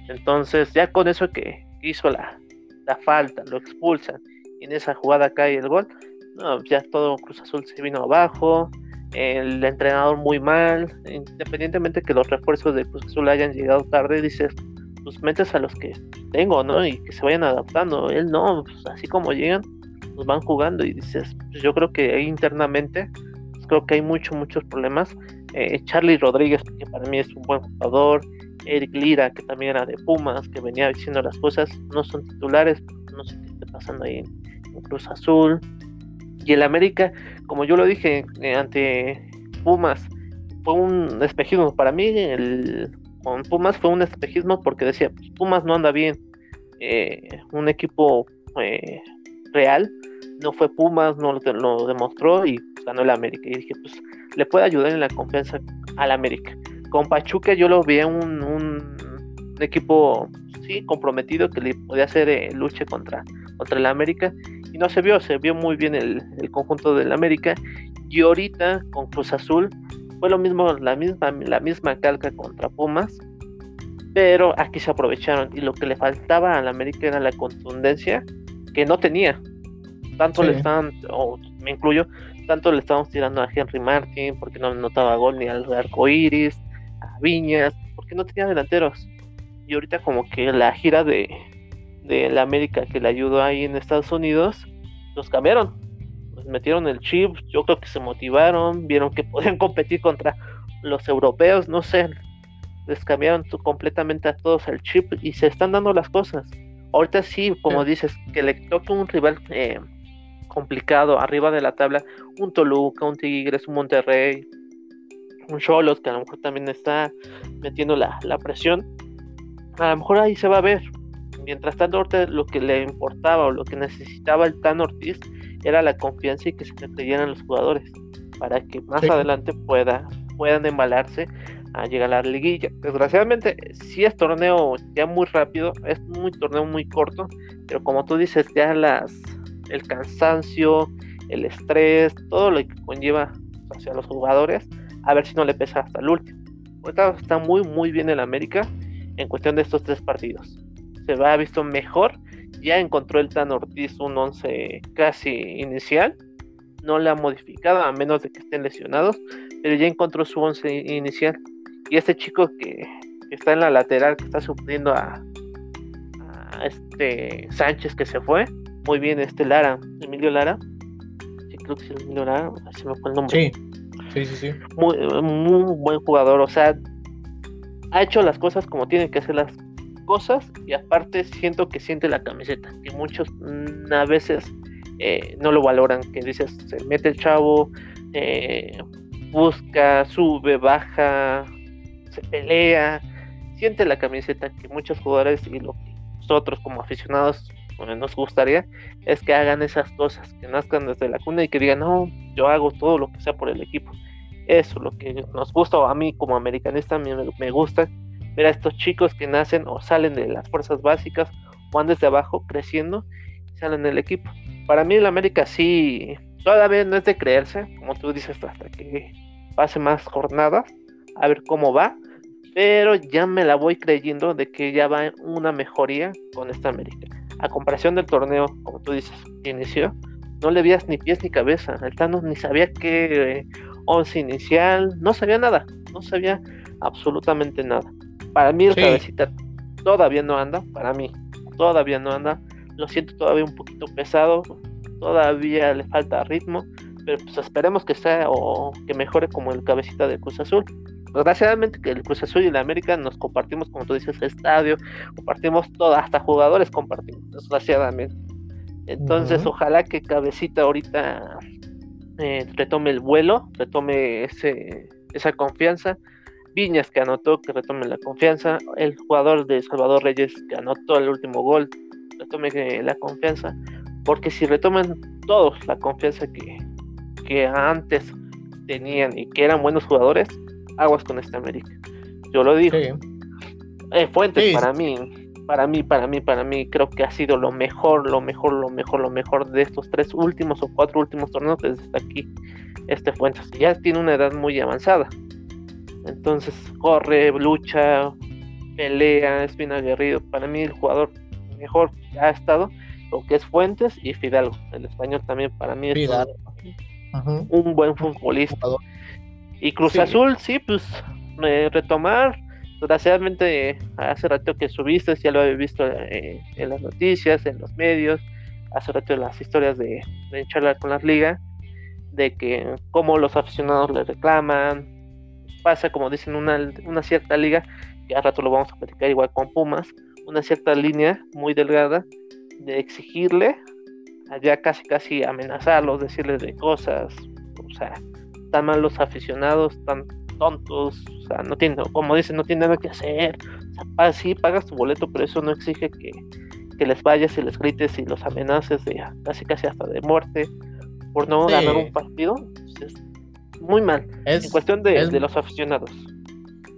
entonces, ya con eso que hizo la, falta, lo expulsan, y en esa jugada cae el gol, no, ya todo Cruz Azul se vino abajo, el entrenador muy mal, independientemente que los refuerzos de Cruz Azul hayan llegado tarde, dices, pues metes a los que tengo, ¿no? Y que se vayan adaptando. Él no, pues así como llegan, pues van jugando y dices, pues yo creo que internamente, pues creo que hay muchos, muchos problemas. Eh, Charlie Rodríguez, que para mí es un buen jugador, Eric Lira, que también era de Pumas, que venía diciendo las cosas, no son titulares, no sé qué está pasando ahí en Cruz Azul. Y el América, como yo lo dije eh, ante Pumas, fue un espejismo. Para mí, el, con Pumas fue un espejismo porque decía, pues, Pumas no anda bien. Eh, un equipo eh, real, no fue Pumas, no lo, demostró y ganó el América. Y dije, pues le puede ayudar en la confianza al América con Pachuca yo lo vi un, un, equipo sí comprometido que le podía hacer eh, lucha contra, contra el América y no se vio, se vio muy bien el, conjunto del América y ahorita con Cruz Azul fue lo mismo, la misma, la misma calca contra Pumas, pero aquí se aprovecharon y lo que le faltaba al América era la contundencia que no tenía. Tanto le estaban, o me incluyo, tanto le estábamos tirando a Henry Martin porque no notaba gol ni al arco iris, Viñas, porque no tenía delanteros. Y ahorita como que la gira de, de la América que le ayudó ahí en Estados Unidos, los cambiaron. Los metieron el chip, yo creo que se motivaron, vieron que podían competir contra los europeos, no sé, les cambiaron completamente a todos el chip y se están dando las cosas. Ahorita sí, como dices, que le toque un rival eh, complicado arriba de la tabla, un Toluca, un Tigres, un Monterrey, un Cholos que a lo mejor también está metiendo la, presión, a lo mejor ahí se va a ver. Mientras tanto, lo que le importaba o lo que necesitaba el Tan Ortiz era la confianza y que se le creyeran los jugadores para que más adelante pueda, puedan embalarse a llegar a la liguilla. Desgraciadamente, si es torneo ya muy rápido, es muy torneo muy corto, pero como tú dices, ya las el cansancio, el estrés, todo lo que conlleva hacia los jugadores, a ver si no le pesa hasta el último. Ahorita está muy muy bien el América en cuestión de estos tres partidos. Se va visto mejor, ya encontró el Tan Ortiz un 11 casi inicial, no le ha modificado a menos de que estén lesionados, pero ya encontró su 11 inicial y este chico que, está en la lateral, que está supliendo a, este Sánchez que se fue, muy bien este Lara, Emilio Lara, sí creo que es Emilio Lara, así me fue el nombre. Sí, sí, sí, Muy, muy buen jugador, o sea, ha hecho las cosas como tienen que hacer las cosas y aparte siento que siente la camiseta, que muchos mm, a veces eh, no lo valoran, que dices, se mete el chavo, eh, busca, sube, baja, se pelea, siente la camiseta que muchos jugadores y lo que nosotros como aficionados nos gustaría es que hagan esas cosas, que nazcan desde la cuna y que digan, no, yo hago todo lo que sea por el equipo. Eso, lo que nos gusta, a mí como americanista, a me gusta ver a estos chicos que nacen o salen de las fuerzas básicas o van desde abajo creciendo y salen del equipo. Para mí el América sí, todavía no es de creerse, como tú dices, hasta que pase más jornadas, a ver cómo va, pero ya me la voy creyendo de que ya va una mejoría con esta América. A comparación del torneo, como tú dices, que inició, no le veías ni pies ni cabeza. El Thanos ni sabía qué 11 eh, inicial, no sabía nada, no sabía absolutamente nada. Para mí el cabecita todavía no anda, para mí todavía no anda. Lo siento todavía un poquito pesado, todavía le falta ritmo, pero pues esperemos que sea o que mejore como el cabecita de Cruz Azul. Desgraciadamente que el Cruz Azul y la América nos compartimos, como tú dices, estadio, compartimos todo, hasta jugadores compartimos, desgraciadamente. Entonces, ojalá que Cabecita ahorita eh, retome el vuelo, retome ese, esa confianza. Viñas que anotó, que retome la confianza. El jugador de Salvador Reyes que anotó el último gol, retome eh, la confianza. Porque si retoman todos la confianza que, que antes tenían y que eran buenos jugadores, aguas con esta América. Yo lo digo. Eh, Fuentes para mí, para mí, para mí, para mí, creo que ha sido lo mejor, lo mejor, lo mejor, lo mejor de estos tres últimos o cuatro últimos torneos desde aquí. Este Fuentes ya tiene una edad muy avanzada. Entonces corre, lucha, pelea, es bien aguerrido. Para mí el jugador mejor que ha estado, lo que es Fuentes y Fidalgo. El español también para mí es un, buen futbolista. Y Cruz Azul, sí, pues retomar. Desgraciadamente, hace rato que subiste, ya lo había visto eh, en las noticias, en los medios, hace rato en las historias de, de charlar con las ligas, de que cómo los aficionados le reclaman. Pasa, como dicen, una, una cierta liga, que a rato lo vamos a platicar igual con Pumas, una cierta línea muy delgada de exigirle, allá casi casi amenazarlos, decirles de cosas, o sea, tan mal los aficionados, tan tontos, o sea, no tienen, como dicen, no tienen nada que hacer. O sea, sí, pagas tu boleto, pero eso no exige que, les vayas y les grites y los amenaces de casi casi hasta de muerte por no ganar un partido. Pues, muy mal. en cuestión de, de los aficionados.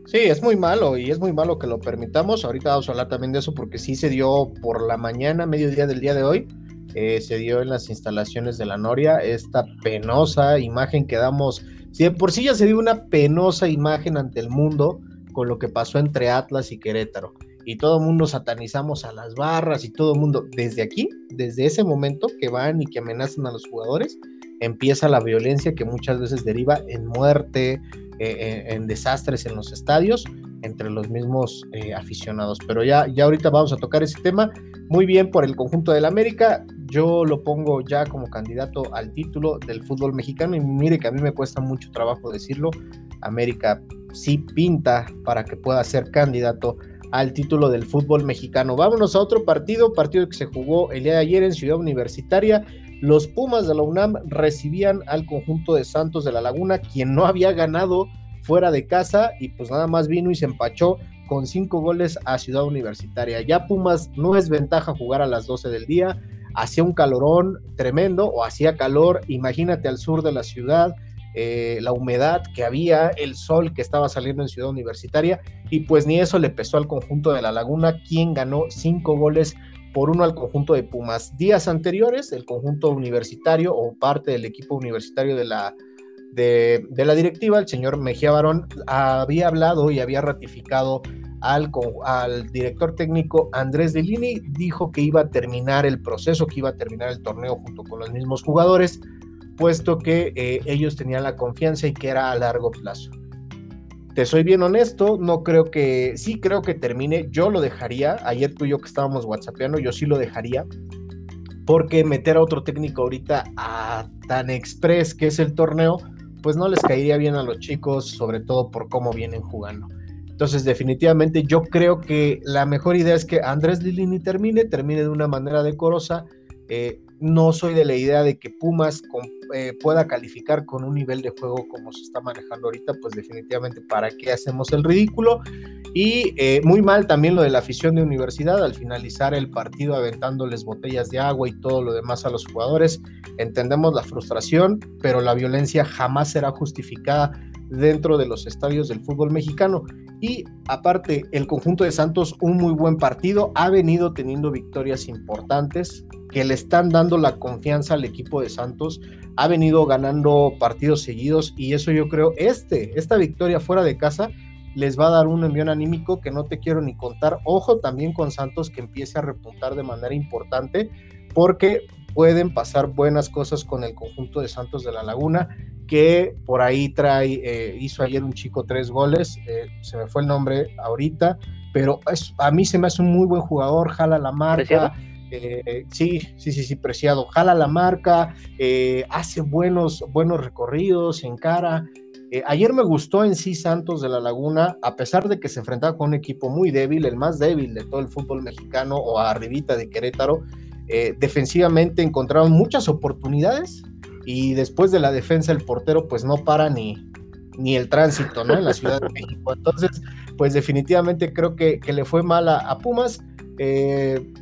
Sí, es muy malo y es muy malo que lo permitamos. Ahorita vamos a hablar también de eso porque sí se dio por la mañana, mediodía del día de hoy. Eh, se dio en las instalaciones de la Noria esta penosa imagen que damos si de por sí ya se dio una penosa imagen ante el mundo con lo que pasó entre Atlas y Querétaro, y todo el mundo satanizamos a las barras y todo el mundo, desde aquí, desde ese momento que van y que amenazan a los jugadores, empieza la violencia que muchas veces deriva en muerte, eh, en, desastres en los estadios entre los mismos eh, aficionados. Pero ya, ya ahorita vamos a tocar ese tema. Muy bien por el conjunto del América. Yo lo pongo ya como candidato al título del fútbol mexicano y mire que a mí me cuesta mucho trabajo decirlo. América sí pinta para que pueda ser candidato al título del fútbol mexicano. Vámonos a otro partido, partido que se jugó el día de ayer en Ciudad Universitaria. Los Pumas de la UNAM recibían al conjunto de Santos de la Laguna, quien no había ganado fuera de casa y pues nada más vino y se empachó con cinco goles a Ciudad Universitaria. Ya Pumas no es ventaja jugar a las 12 del día, hacía un calorón tremendo o hacía calor, imagínate al sur de la ciudad, eh, la humedad que había, el sol que estaba saliendo en Ciudad Universitaria, y pues ni eso le pesó al conjunto de La Laguna, quien ganó cinco goles por uno al conjunto de Pumas. Días anteriores, el conjunto universitario o parte del equipo universitario de la, de, la directiva, el señor Mejía Barón, había hablado y había ratificado al, al, director técnico Andrés Delini, dijo que iba a terminar el proceso, que iba a terminar el torneo junto con los mismos jugadores, puesto que eh, ellos tenían la confianza y que era a largo plazo. Te soy bien honesto, no creo que, sí creo que termine, yo lo dejaría, ayer tú y yo que estábamos whatsappeando, yo sí lo dejaría, porque meter a otro técnico ahorita a tan express que es el torneo, pues no les caería bien a los chicos, sobre todo por cómo vienen jugando. Entonces, definitivamente yo creo que la mejor idea es que Andrés Lilini termine, termine de una manera decorosa. Eh, no soy de la idea de que Pumas eh, pueda calificar con un nivel de juego como se está manejando ahorita, pues definitivamente para qué hacemos el ridículo. Y eh, muy mal también lo de la afición de universidad al finalizar el partido aventándoles botellas de agua y todo lo demás a los jugadores. Entendemos la frustración, pero la violencia jamás será justificada dentro de los estadios del fútbol mexicano. Y aparte, el conjunto de Santos, un muy buen partido, ha venido teniendo victorias importantes que le están dando la confianza al equipo de Santos, ha venido ganando partidos seguidos y eso yo creo, este, esta victoria fuera de casa les va a dar un envío anímico que no te quiero ni contar. Ojo también con Santos que empiece a repuntar de manera importante porque pueden pasar buenas cosas con el conjunto de Santos de la Laguna que por ahí trae, eh, hizo ayer un chico tres goles, eh, se me fue el nombre ahorita, pero a mí se me hace un muy buen jugador, jala la marca. Eh, sí, sí, sí, sí, preciado. Jala la marca, hace buenos, buenos recorridos, encara. ayer me gustó en sí Santos de la Laguna, a pesar de que se enfrentaba con un equipo muy débil, el más débil de todo el fútbol mexicano o arribita de Querétaro. defensivamente encontraron muchas oportunidades, y después de la defensa el portero pues no para ni, ni el tránsito, ¿no? En la Ciudad de México. Entonces, pues definitivamente creo que, le fue mal a, Pumas. Eh,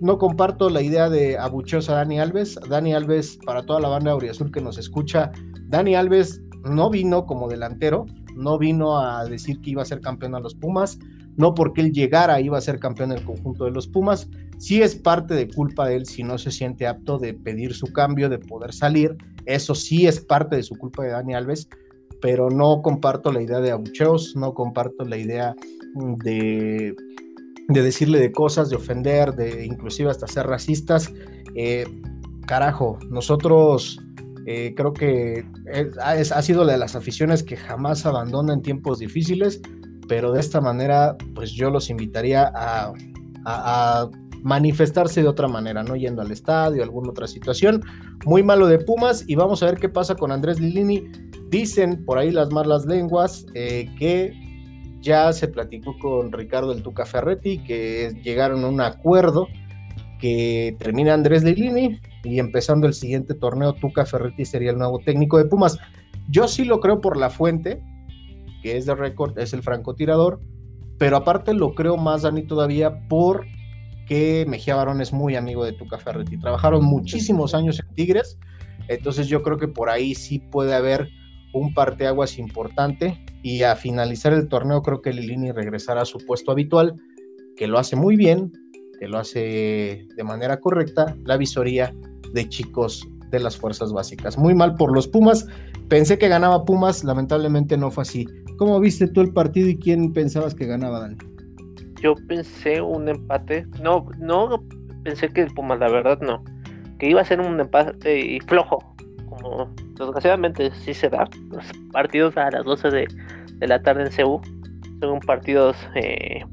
no comparto la idea de abucheos a Dani Alves. Dani Alves, para toda la banda Auriazul que nos escucha, Dani Alves no vino como delantero, no vino a decir que iba a ser campeón a los Pumas, no porque él llegara iba a ser campeón del conjunto de los Pumas, sí es parte de culpa de él si no se siente apto de pedir su cambio, de poder salir, eso sí es parte de su culpa de Dani Alves, pero no comparto la idea de abucheos, no comparto la idea de, de decirle de cosas, de ofender, de inclusive hasta ser racistas. Eh, carajo, nosotros eh, creo que ha sido de las aficiones que jamás abandona en tiempos difíciles pero de esta manera, pues yo los invitaría a, manifestarse de otra manera, no yendo al estadio, alguna otra situación. Muy malo de Pumas y vamos a ver qué pasa con Andrés Lilini. Dicen por ahí las malas lenguas eh, que ya se platicó con Ricardo el Tuca Ferretti, que llegaron a un acuerdo que termina Andrés Lilini y empezando el siguiente torneo Tuca Ferretti sería el nuevo técnico de Pumas. Yo sí lo creo por la fuente, que es de récord, es el francotirador, pero aparte lo creo más, Dani, todavía porque Mejía Barón es muy amigo de Tuca Ferretti. Trabajaron muchísimos años en Tigres, entonces yo creo que por ahí sí puede haber un parteaguas importante y a finalizar el torneo creo que Lilini regresará a su puesto habitual, que lo hace muy bien, que lo hace de manera correcta, la visoría de chicos de las fuerzas básicas. Muy mal por los Pumas. Pensé que ganaba Pumas, lamentablemente no fue así. ¿Cómo viste tú el partido y quién pensabas que ganaba, Dani? Yo pensé un empate. No, no pensé que el Pumas, la verdad, no. Que iba a ser un empate y flojo. Como desgraciadamente sí se da. Los partidos a las 12 de, la tarde en Ceú son partidos, eh,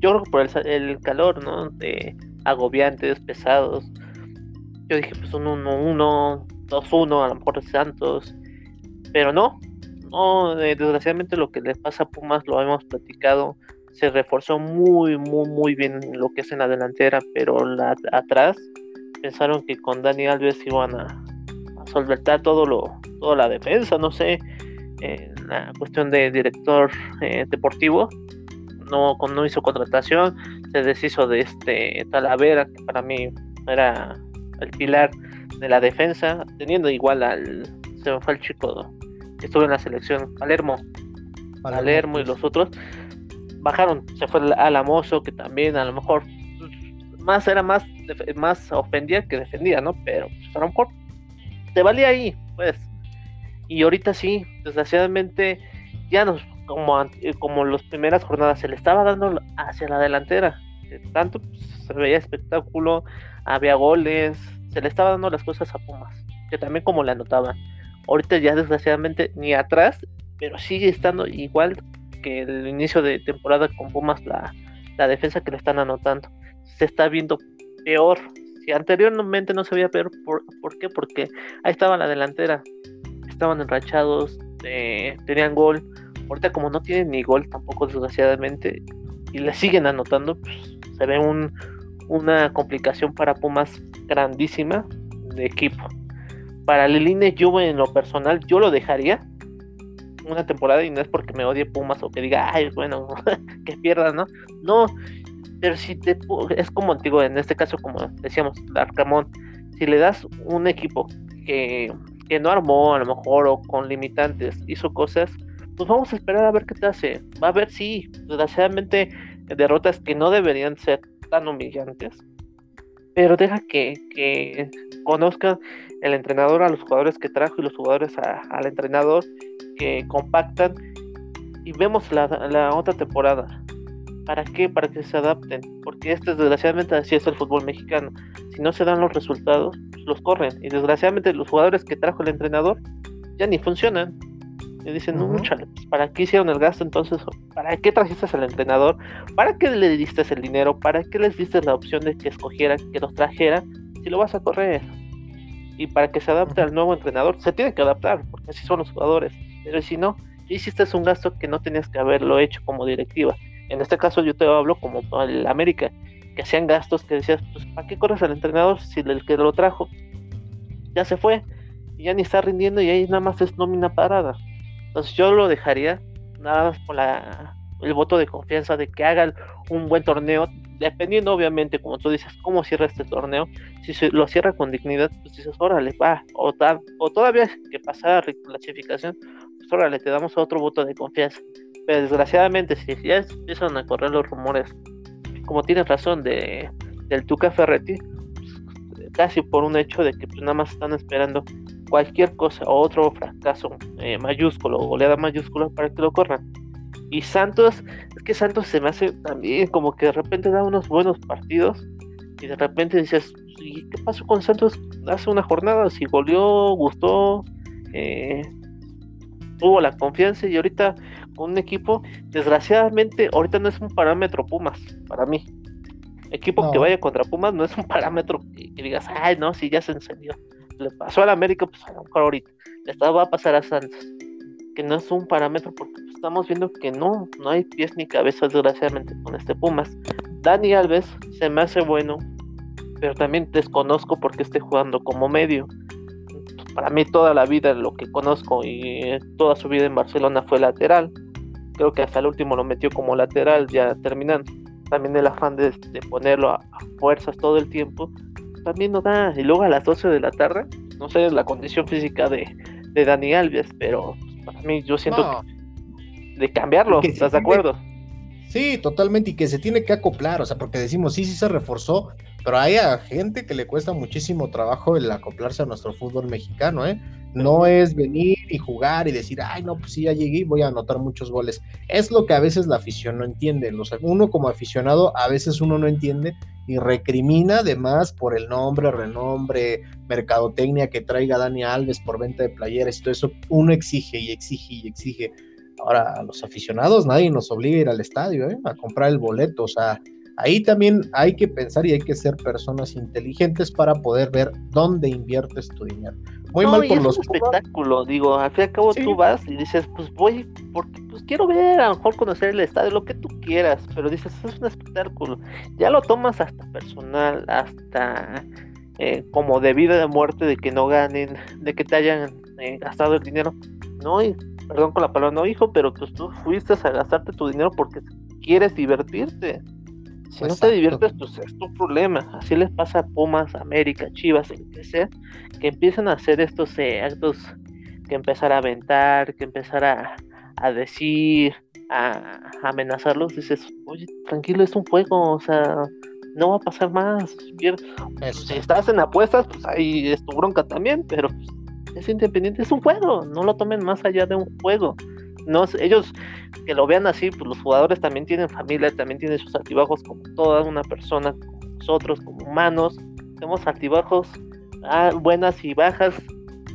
yo creo que por el, el calor, ¿no? De agobiantes, pesados. Yo dije, pues un 1-1, 2-1, a lo mejor Santos. Pero no, no, eh, desgraciadamente lo que le pasa a Pumas lo hemos platicado, se reforzó muy, muy, muy bien lo que es en la delantera, pero la, atrás pensaron que con Dani Alves iban a, solventar todo lo, toda la defensa, no sé, en la cuestión de director eh, deportivo, no, no hizo contratación, se deshizo de este Talavera, que para mí era el pilar de la defensa, teniendo igual al, se me fue el chico estuvo en la selección, Palermo, Palermo, y pues. los otros, bajaron. Se fue Alamoso, que también a lo mejor pues, más era más, más ofendía que defendía, ¿no? Pero pues, a lo mejor te valía ahí, pues. Y ahorita sí, desgraciadamente, ya nos, como, como las primeras jornadas, se le estaba dando hacia la delantera. Tanto se veía espectáculo, había goles, se le estaba dando las cosas a Pumas, que también como le anotaban. Ahorita ya desgraciadamente ni atrás, pero sigue estando igual que el inicio de temporada con Pumas la, la defensa que le están anotando. Se está viendo peor. Si anteriormente no se veía peor, ¿por, qué? Porque ahí estaba la delantera. Estaban enrachados, eh, tenían gol. Ahorita como no tienen ni gol tampoco desgraciadamente y le siguen anotando, pues, se ve un, una complicación para Pumas grandísima de equipo. Para Liline, yo en lo personal, yo lo dejaría una temporada y no es porque me odie Pumas o que diga, ay, bueno, que pierda, ¿no? No, pero si te es como digo, en este caso, como decíamos, Arcamón, si le das un equipo que, que no armó a lo mejor o con limitantes, hizo cosas, pues vamos a esperar a ver qué te hace. Va a ver si, desgraciadamente, derrotas que no deberían ser humillantes. Pero deja que, que conozca el entrenador a los jugadores que trajo y los jugadores al entrenador que compactan y vemos la, la, otra temporada. ¿Para qué? Para que se adapten. Porque este desgraciadamente así es el fútbol mexicano. Si no se dan los resultados, los corren. Y desgraciadamente los jugadores que trajo el entrenador ya ni funcionan. Y dicen, no, pues, ¿para qué hicieron el gasto entonces? ¿Para qué trajiste al entrenador? ¿Para qué le diste el dinero? ¿Para qué les diste la opción de que escogiera, que los trajera? Si lo vas a correr. Y para que se adapte al nuevo entrenador, se tiene que adaptar, porque así son los jugadores. Pero si no, hiciste un gasto que no tenías que haberlo hecho como directiva. En este caso yo te hablo como el América, que hacían gastos que decías, pues ¿para qué corres al entrenador si el que lo trajo ya se fue? Y ya ni está rindiendo y ahí nada más es nómina parada. Entonces yo lo dejaría nada más por la, el voto de confianza de que hagan un buen torneo, dependiendo obviamente, como tú dices, cómo cierra este torneo. Si se lo cierra con dignidad, pues dices, órale, va, o, o todavía que pasa la clasificación, pues órale, te damos otro voto de confianza. Pero desgraciadamente, si ya empiezan a correr los rumores, como tienes razón, de, del Tuca Ferretti, pues, casi por un hecho de que pues, nada más están esperando cualquier cosa o otro fracaso eh, mayúsculo o goleada mayúscula para que lo corran. Y Santos, es que Santos se me hace también como que de repente da unos buenos partidos y de repente dices, ¿y qué pasó con Santos hace una jornada? Si goleó, gustó, eh, tuvo la confianza y ahorita con un equipo, desgraciadamente, ahorita no es un parámetro Pumas para mí. Equipo que vaya contra Pumas no es un parámetro que, que digas, ay, no, si ya se encendió le pasó al América, pues a lo mejor ahorita. Le estaba a pasar a Santos. Que no es un parámetro porque pues, estamos viendo que no, no hay pies ni cabezas desgraciadamente con este Pumas. Dani Alves se me hace bueno, pero también desconozco porque esté jugando como medio. Para mí toda la vida lo que conozco y toda su vida en Barcelona fue lateral. Creo que hasta el último lo metió como lateral ya terminando. También el afán de, ponerlo a fuerzas todo el tiempo también no da. Y luego a las 12 de la tarde, no sé la condición física de, de Dani Alves, pero para mí yo siento de cambiarlo, ¿estás de acuerdo? Sí, totalmente, y que se tiene que acoplar, o sea, porque decimos, sí, sí se reforzó, pero hay a gente que le cuesta muchísimo trabajo el acoplarse a nuestro fútbol mexicano, ¿eh? No es venir y jugar y decir, ay, no, pues sí, ya llegué y voy a anotar muchos goles. Es lo que a veces la afición no entiende. uno como aficionado, a veces uno no entiende y recrimina además por el nombre, renombre, mercadotecnia que traiga Dani Alves por venta de playeras todo eso. Uno exige y exige y exige. Ahora, a los aficionados nadie nos obliga a ir al estadio, ¿eh? a comprar el boleto, o sea, Ahí también hay que pensar y hay que ser personas inteligentes para poder ver dónde inviertes tu dinero. Muy mal por los espectáculo, digo, al fin y al cabo tú vas y dices, pues voy porque pues quiero ver, a lo mejor conocer el estadio, lo que tú quieras, pero dices, es un espectáculo. Ya lo tomas hasta personal, hasta eh, como de vida de muerte, de que no ganen, de que te hayan eh, gastado el dinero. No, y, perdón con la palabra, no hijo, pero pues tú fuiste a gastarte tu dinero porque quieres divertirte. Si no te diviertes, pues es tu problema. Así les pasa a Pumas, América, Chivas, el que sea, que empiezan a hacer estos eh, actos que empezar a aventar, que empezar a, a decir, a, amenazarlos, dices, oye, tranquilo, es un juego, o sea, no va a pasar más. Si estás en apuestas, pues ahí es tu bronca también, pero pues, es independiente, es un juego, no lo tomen más allá de un juego. No, ellos que lo vean así, pues los jugadores también tienen familia, también tienen sus altibajos como toda una persona, como nosotros, como humanos, tenemos altibajos, ah, buenas y bajas,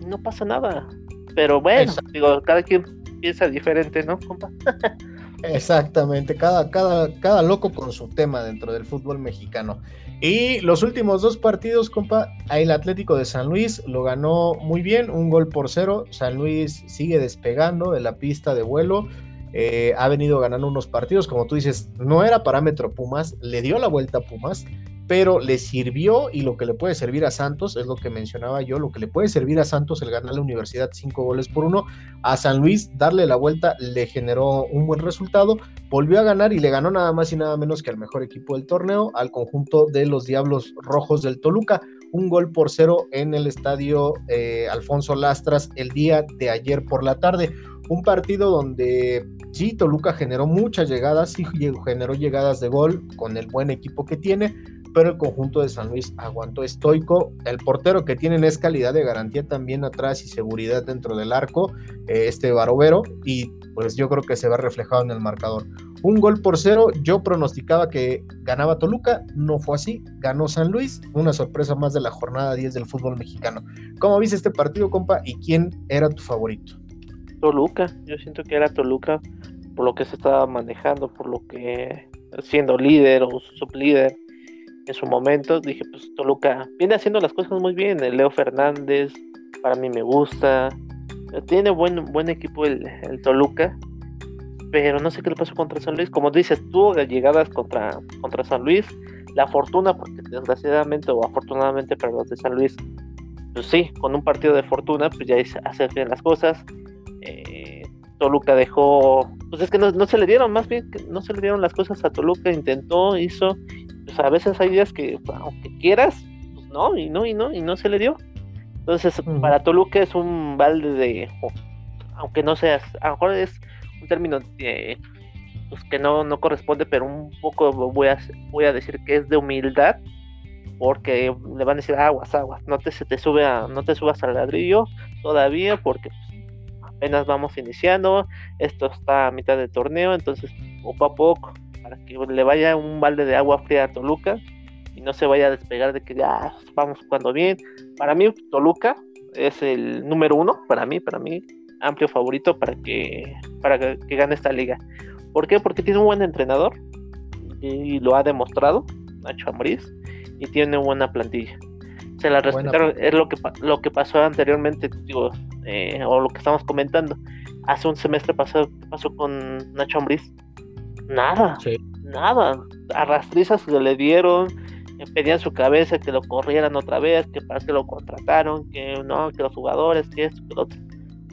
no pasa nada. Pero bueno, digo, cada quien piensa diferente, ¿no, compa? Exactamente, cada, cada, cada loco con su tema dentro del fútbol mexicano. Y los últimos dos partidos, compa, el Atlético de San Luis lo ganó muy bien, un gol por cero. San Luis sigue despegando de la pista de vuelo. Eh, ha venido ganando unos partidos, como tú dices, no era parámetro Pumas, le dio la vuelta a Pumas, pero le sirvió y lo que le puede servir a Santos, es lo que mencionaba yo, lo que le puede servir a Santos el ganar la Universidad cinco goles por uno, a San Luis darle la vuelta le generó un buen resultado, volvió a ganar y le ganó nada más y nada menos que al mejor equipo del torneo, al conjunto de los Diablos Rojos del Toluca, un gol por cero en el estadio eh, Alfonso Lastras el día de ayer por la tarde. Un partido donde sí, Toluca generó muchas llegadas, sí generó llegadas de gol con el buen equipo que tiene, pero el conjunto de San Luis aguantó estoico. El portero que tienen es calidad de garantía también atrás y seguridad dentro del arco, eh, este Barovero, y pues yo creo que se ve reflejado en el marcador. Un gol por cero, yo pronosticaba que ganaba Toluca, no fue así, ganó San Luis, una sorpresa más de la jornada 10 del fútbol mexicano. ¿Cómo viste este partido, compa? ¿Y quién era tu favorito? Toluca, yo siento que era Toluca por lo que se estaba manejando, por lo que siendo líder o sublíder en su momento. Dije, pues Toluca viene haciendo las cosas muy bien. El Leo Fernández, para mí me gusta. Tiene buen, buen equipo el, Toluca. Pero no sé qué le pasó contra San Luis. Como dices, tuvo llegadas contra, contra San Luis. La fortuna, porque desgraciadamente o afortunadamente para los de San Luis, pues sí, con un partido de fortuna, pues ya hace bien las cosas. Eh, Toluca dejó, pues es que no, no, se le dieron, más bien no se le dieron las cosas a Toluca, intentó, hizo, pues a veces hay días que aunque quieras, pues no, y no, y no, y no se le dio. Entonces, para Toluca es un balde de, aunque no seas, a lo mejor es un término pues que no, no corresponde, pero un poco voy a, voy a decir que es de humildad, porque le van a decir aguas, aguas, no te, se te sube a, no te subas al ladrillo todavía, porque apenas vamos iniciando, esto está a mitad de torneo, entonces poco a poco para que le vaya un balde de agua fría a Toluca y no se vaya a despegar de que ya vamos jugando bien. Para mí, Toluca es el número uno, para mí, para mí, amplio favorito para que, para que, gane esta liga. ¿Por qué? Porque tiene un buen entrenador y, lo ha demostrado, Nacho Ambriz, y tiene buena plantilla. Se la respetaron, es lo que, lo que pasó anteriormente, digo, eh, o lo que estamos comentando. Hace un semestre pasado, ¿qué pasó con Nacho Ambriz? Nada, nada. Arrastrizas que le dieron, pedían su cabeza que lo corrieran otra vez, que para que lo contrataron, que no, que los jugadores, que esto, que lo otro.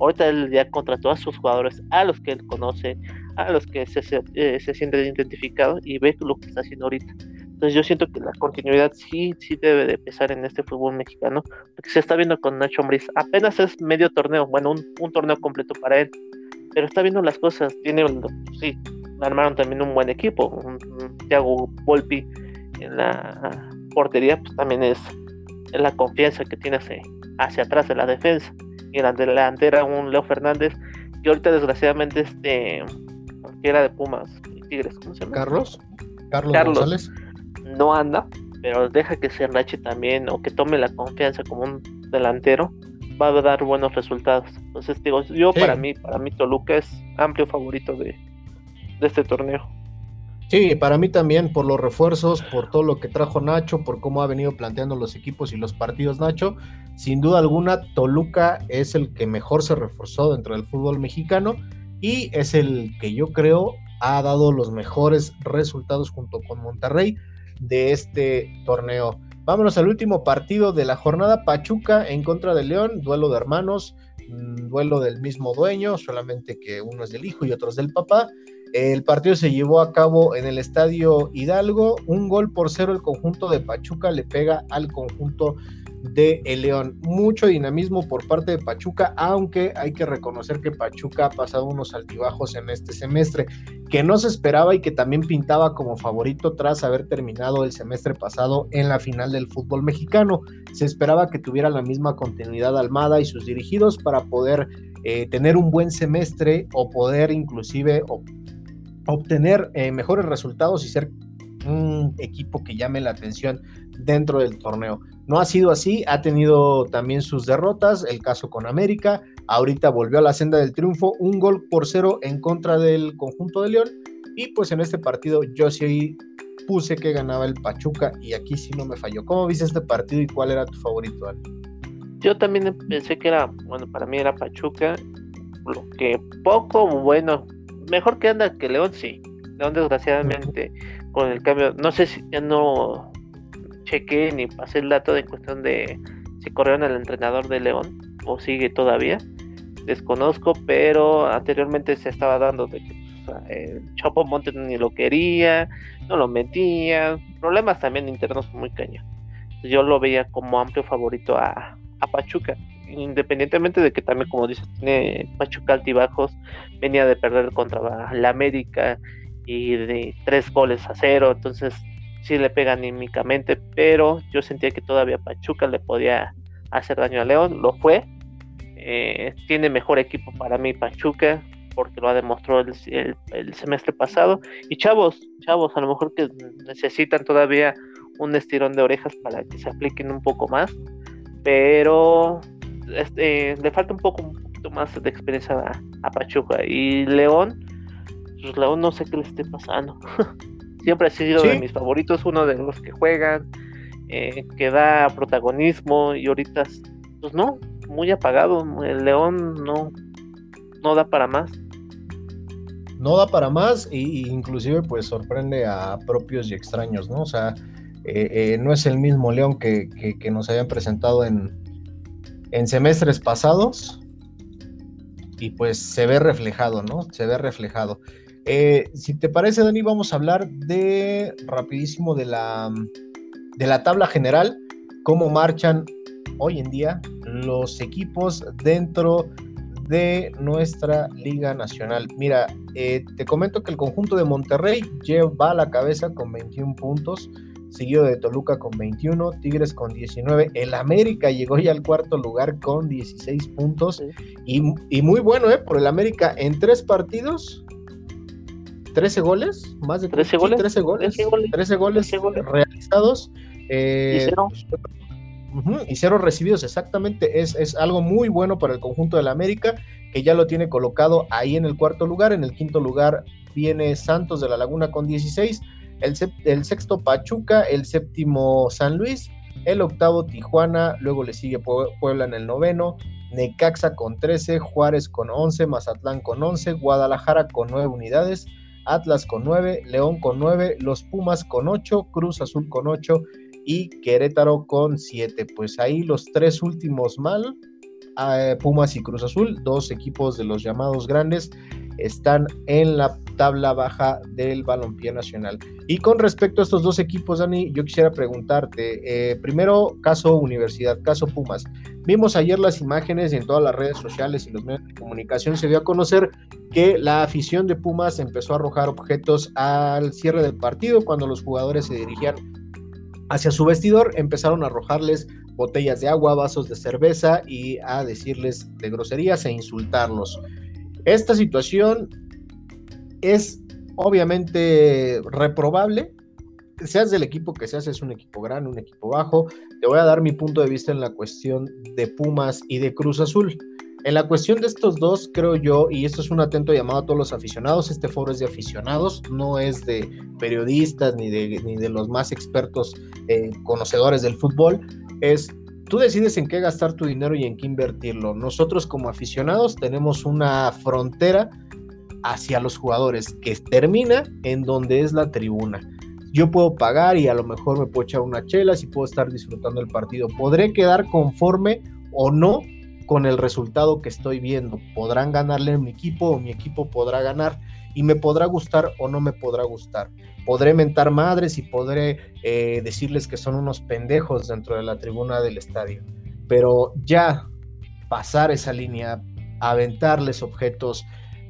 Ahorita él ya contrató a sus jugadores, a los que él conoce, a los que se, se, eh, se sienten identificados y ve lo que está haciendo ahorita. Entonces yo siento que la continuidad sí, sí debe de pesar en este fútbol mexicano, porque se está viendo con Nacho Ambriz. Apenas es medio torneo, bueno, un, un torneo completo para él, pero está viendo las cosas, tiene, sí, armaron también un buen equipo. Un, Thiago Volpi en la portería, pues también es, la confianza que tiene hacia, atrás de la defensa. Y en la delantera, un Leo Fernández, que ahorita desgraciadamente este que era de Pumas y Tigres, ¿cómo se llama? Carlos. Carlos, Carlos no anda, pero deja que se enrache también o que tome la confianza como un delantero, va a dar buenos resultados. Entonces digo, yo para mí, para mí Toluca es amplio favorito de, de este torneo. Sí, para mí también, por los refuerzos, por todo lo que trajo Nacho, por cómo ha venido planteando los equipos y los partidos Nacho, sin duda alguna Toluca es el que mejor se reforzó dentro del fútbol mexicano y es el que yo creo ha dado los mejores resultados junto con Monterrey de este torneo. Vámonos al último partido de la jornada, Pachuca en contra de León, duelo de hermanos, mm, duelo del mismo dueño, solamente que uno es del hijo y otro es del papá. El partido se llevó a cabo en el estadio Hidalgo. Un gol por cero el conjunto de Pachuca le pega al conjunto de El León. Mucho dinamismo por parte de Pachuca, aunque hay que reconocer que Pachuca ha pasado unos altibajos en este semestre que no se esperaba y que también pintaba como favorito tras haber terminado el semestre pasado en la final del fútbol mexicano. Se esperaba que tuviera la misma continuidad Almada y sus dirigidos para poder eh, tener un buen semestre o poder inclusive obtener eh, mejores resultados y ser un equipo que llame la atención dentro del torneo. No ha sido así, ha tenido también sus derrotas, el caso con América, ahorita volvió a la senda del triunfo, un gol por cero en contra del conjunto de León y pues en este partido yo sí puse que ganaba el Pachuca y aquí sí no me falló. ¿Cómo viste este partido y cuál era tu favorito? Yo también pensé que era, bueno, para mí era Pachuca, lo que poco bueno, mejor que anda que León, sí. León desgraciadamente con el cambio, no sé si ya no chequé ni pasé el dato en cuestión de si corrieron al entrenador de León o sigue todavía, desconozco, pero anteriormente se estaba dando de que el Chapo Montes ni lo quería, no lo metía, problemas también internos muy caños. Yo lo veía como amplio favorito a, a Pachuca, independientemente de que también, como dices, tiene Pachuca altibajos, venía de perder contra la América y de tres goles a cero, entonces sí le pega anímicamente, pero yo sentía que todavía Pachuca le podía hacer daño a León, lo fue. Eh, tiene mejor equipo para mí Pachuca, porque lo ha demostrado el, semestre pasado. Y chavos, chavos, a lo mejor que necesitan todavía un estirón de orejas para que se apliquen un poco más, pero este, le falta un poco, un poquito más de experiencia a, a Pachuca. Y León, pues León no sé qué le esté pasando. Siempre ha sido de mis favoritos, uno de los que juegan, eh, que da protagonismo y ahorita, pues no, muy apagado. El León no, no da para más. No da para más e inclusive pues sorprende a propios y extraños, ¿no? O sea, eh, eh, no es el mismo León que, que, nos habían presentado en, en semestres pasados y pues se ve reflejado, ¿no? Se ve reflejado. Eh, si te parece, Dani, vamos a hablar de rapidísimo de la, de la tabla general, cómo marchan hoy en día los equipos dentro de nuestra Liga Nacional. Mira, eh, te comento que el conjunto de Monterrey lleva a la cabeza con 21 puntos, seguido de Toluca con 21, Tigres con 19, el América llegó ya al cuarto lugar con 16 puntos y, y, muy bueno, ¿eh? Por el América en tres partidos 13 goles, más de 13 goles, 13 goles, 13 goles, realizados eh, y, cero. recibidos, exactamente. Es, es, algo muy bueno para el conjunto del América, que ya lo tiene colocado ahí en el cuarto lugar. En el quinto lugar viene Santos de la Laguna con 16, el, el sexto Pachuca, el séptimo San Luis, el octavo Tijuana, luego le sigue Puebla en el noveno, Necaxa con 13, Juárez con 11, Mazatlán con 11, Guadalajara con 9 unidades, Atlas con 9, León con 9, los Pumas con 8, Cruz Azul con 8 y Querétaro con 7. Pues ahí los tres últimos mal, eh, Pumas y Cruz Azul, dos equipos de los llamados grandes, están en la tabla baja del balompié nacional. Y con respecto a estos dos equipos, Dani, yo quisiera preguntarte, eh, primero, caso Universidad, caso Pumas. Vimos ayer las imágenes y en todas las redes sociales y los medios de comunicación se dio a conocer que la afición de Pumas empezó a arrojar objetos al cierre del partido cuando los jugadores se dirigían hacia su vestidor, empezaron a arrojarles botellas de agua, vasos de cerveza y a decirles de groserías e insultarlos. Esta situación es obviamente reprobable. Seas del equipo que seas, es un equipo grande, un equipo bajo. Te voy a dar mi punto de vista en la cuestión de Pumas y de Cruz Azul. En la cuestión de estos dos, creo yo, y esto es un atento llamado a todos los aficionados, este foro es de aficionados, no es de periodistas ni de, ni de los más expertos eh, conocedores del fútbol, es Tú decides en qué gastar tu dinero y en qué invertirlo. Nosotros como aficionados tenemos una frontera hacia los jugadores que termina en donde es la tribuna. Yo puedo pagar y a lo mejor me puedo echar una chela si puedo estar disfrutando el partido. Podré quedar conforme o no con el resultado que estoy viendo. Podrán ganarle a mi equipo o mi equipo podrá ganar. y me podrá gustar o no me podrá gustar. Podré mentar madres y podré eh, decirles que son unos pendejos dentro de la tribuna del estadio, pero ya pasar esa línea, aventarles objetos,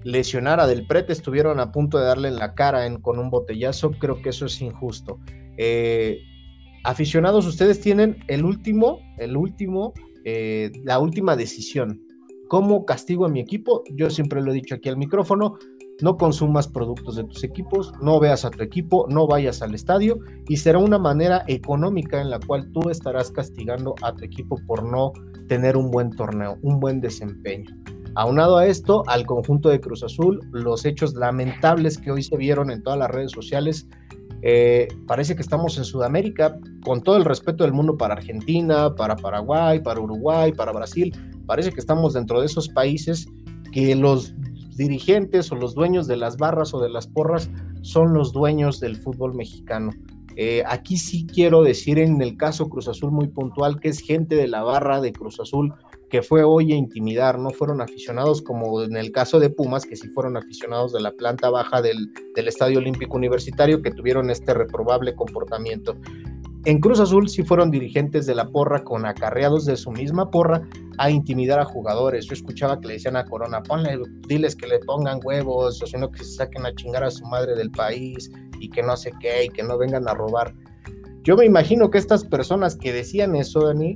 lesionar a Del Prete, estuvieron a punto de darle en la cara con un botellazo, creo que eso es injusto. Eh, aficionados, ustedes tienen el último, el último, eh, la última decisión. ¿Cómo castigo a mi equipo? Yo siempre lo he dicho aquí al micrófono, no consumas productos de tus equipos, no veas a tu equipo, no vayas al estadio y será una manera económica en la cual tú estarás castigando a tu equipo por no tener un buen torneo, un buen desempeño. Aunado a esto, al conjunto de Cruz Azul, los hechos lamentables que hoy se vieron en todas las redes sociales, eh, parece que estamos en Sudamérica, con todo el respeto del mundo para Argentina, para Paraguay, para Uruguay, para Brasil, parece que estamos dentro de esos países que los dirigentes o los dueños de las barras o de las porras son los dueños del fútbol mexicano. Eh, aquí sí quiero decir en el caso Cruz Azul muy puntual que es gente de la barra de Cruz Azul que fue hoy a intimidar, no fueron aficionados como en el caso de Pumas, que sí fueron aficionados de la planta baja del, Estadio Olímpico Universitario, que tuvieron este reprobable comportamiento. En Cruz Azul sí fueron dirigentes de la porra con acarreados de su misma porra a intimidar a jugadores. Yo escuchaba que le decían a Corona, ponle, diles que le pongan huevos, o sino que se saquen a chingar a su madre del país y que no sé qué, y que no vengan a robar. Yo me imagino que estas personas que decían eso, Dani,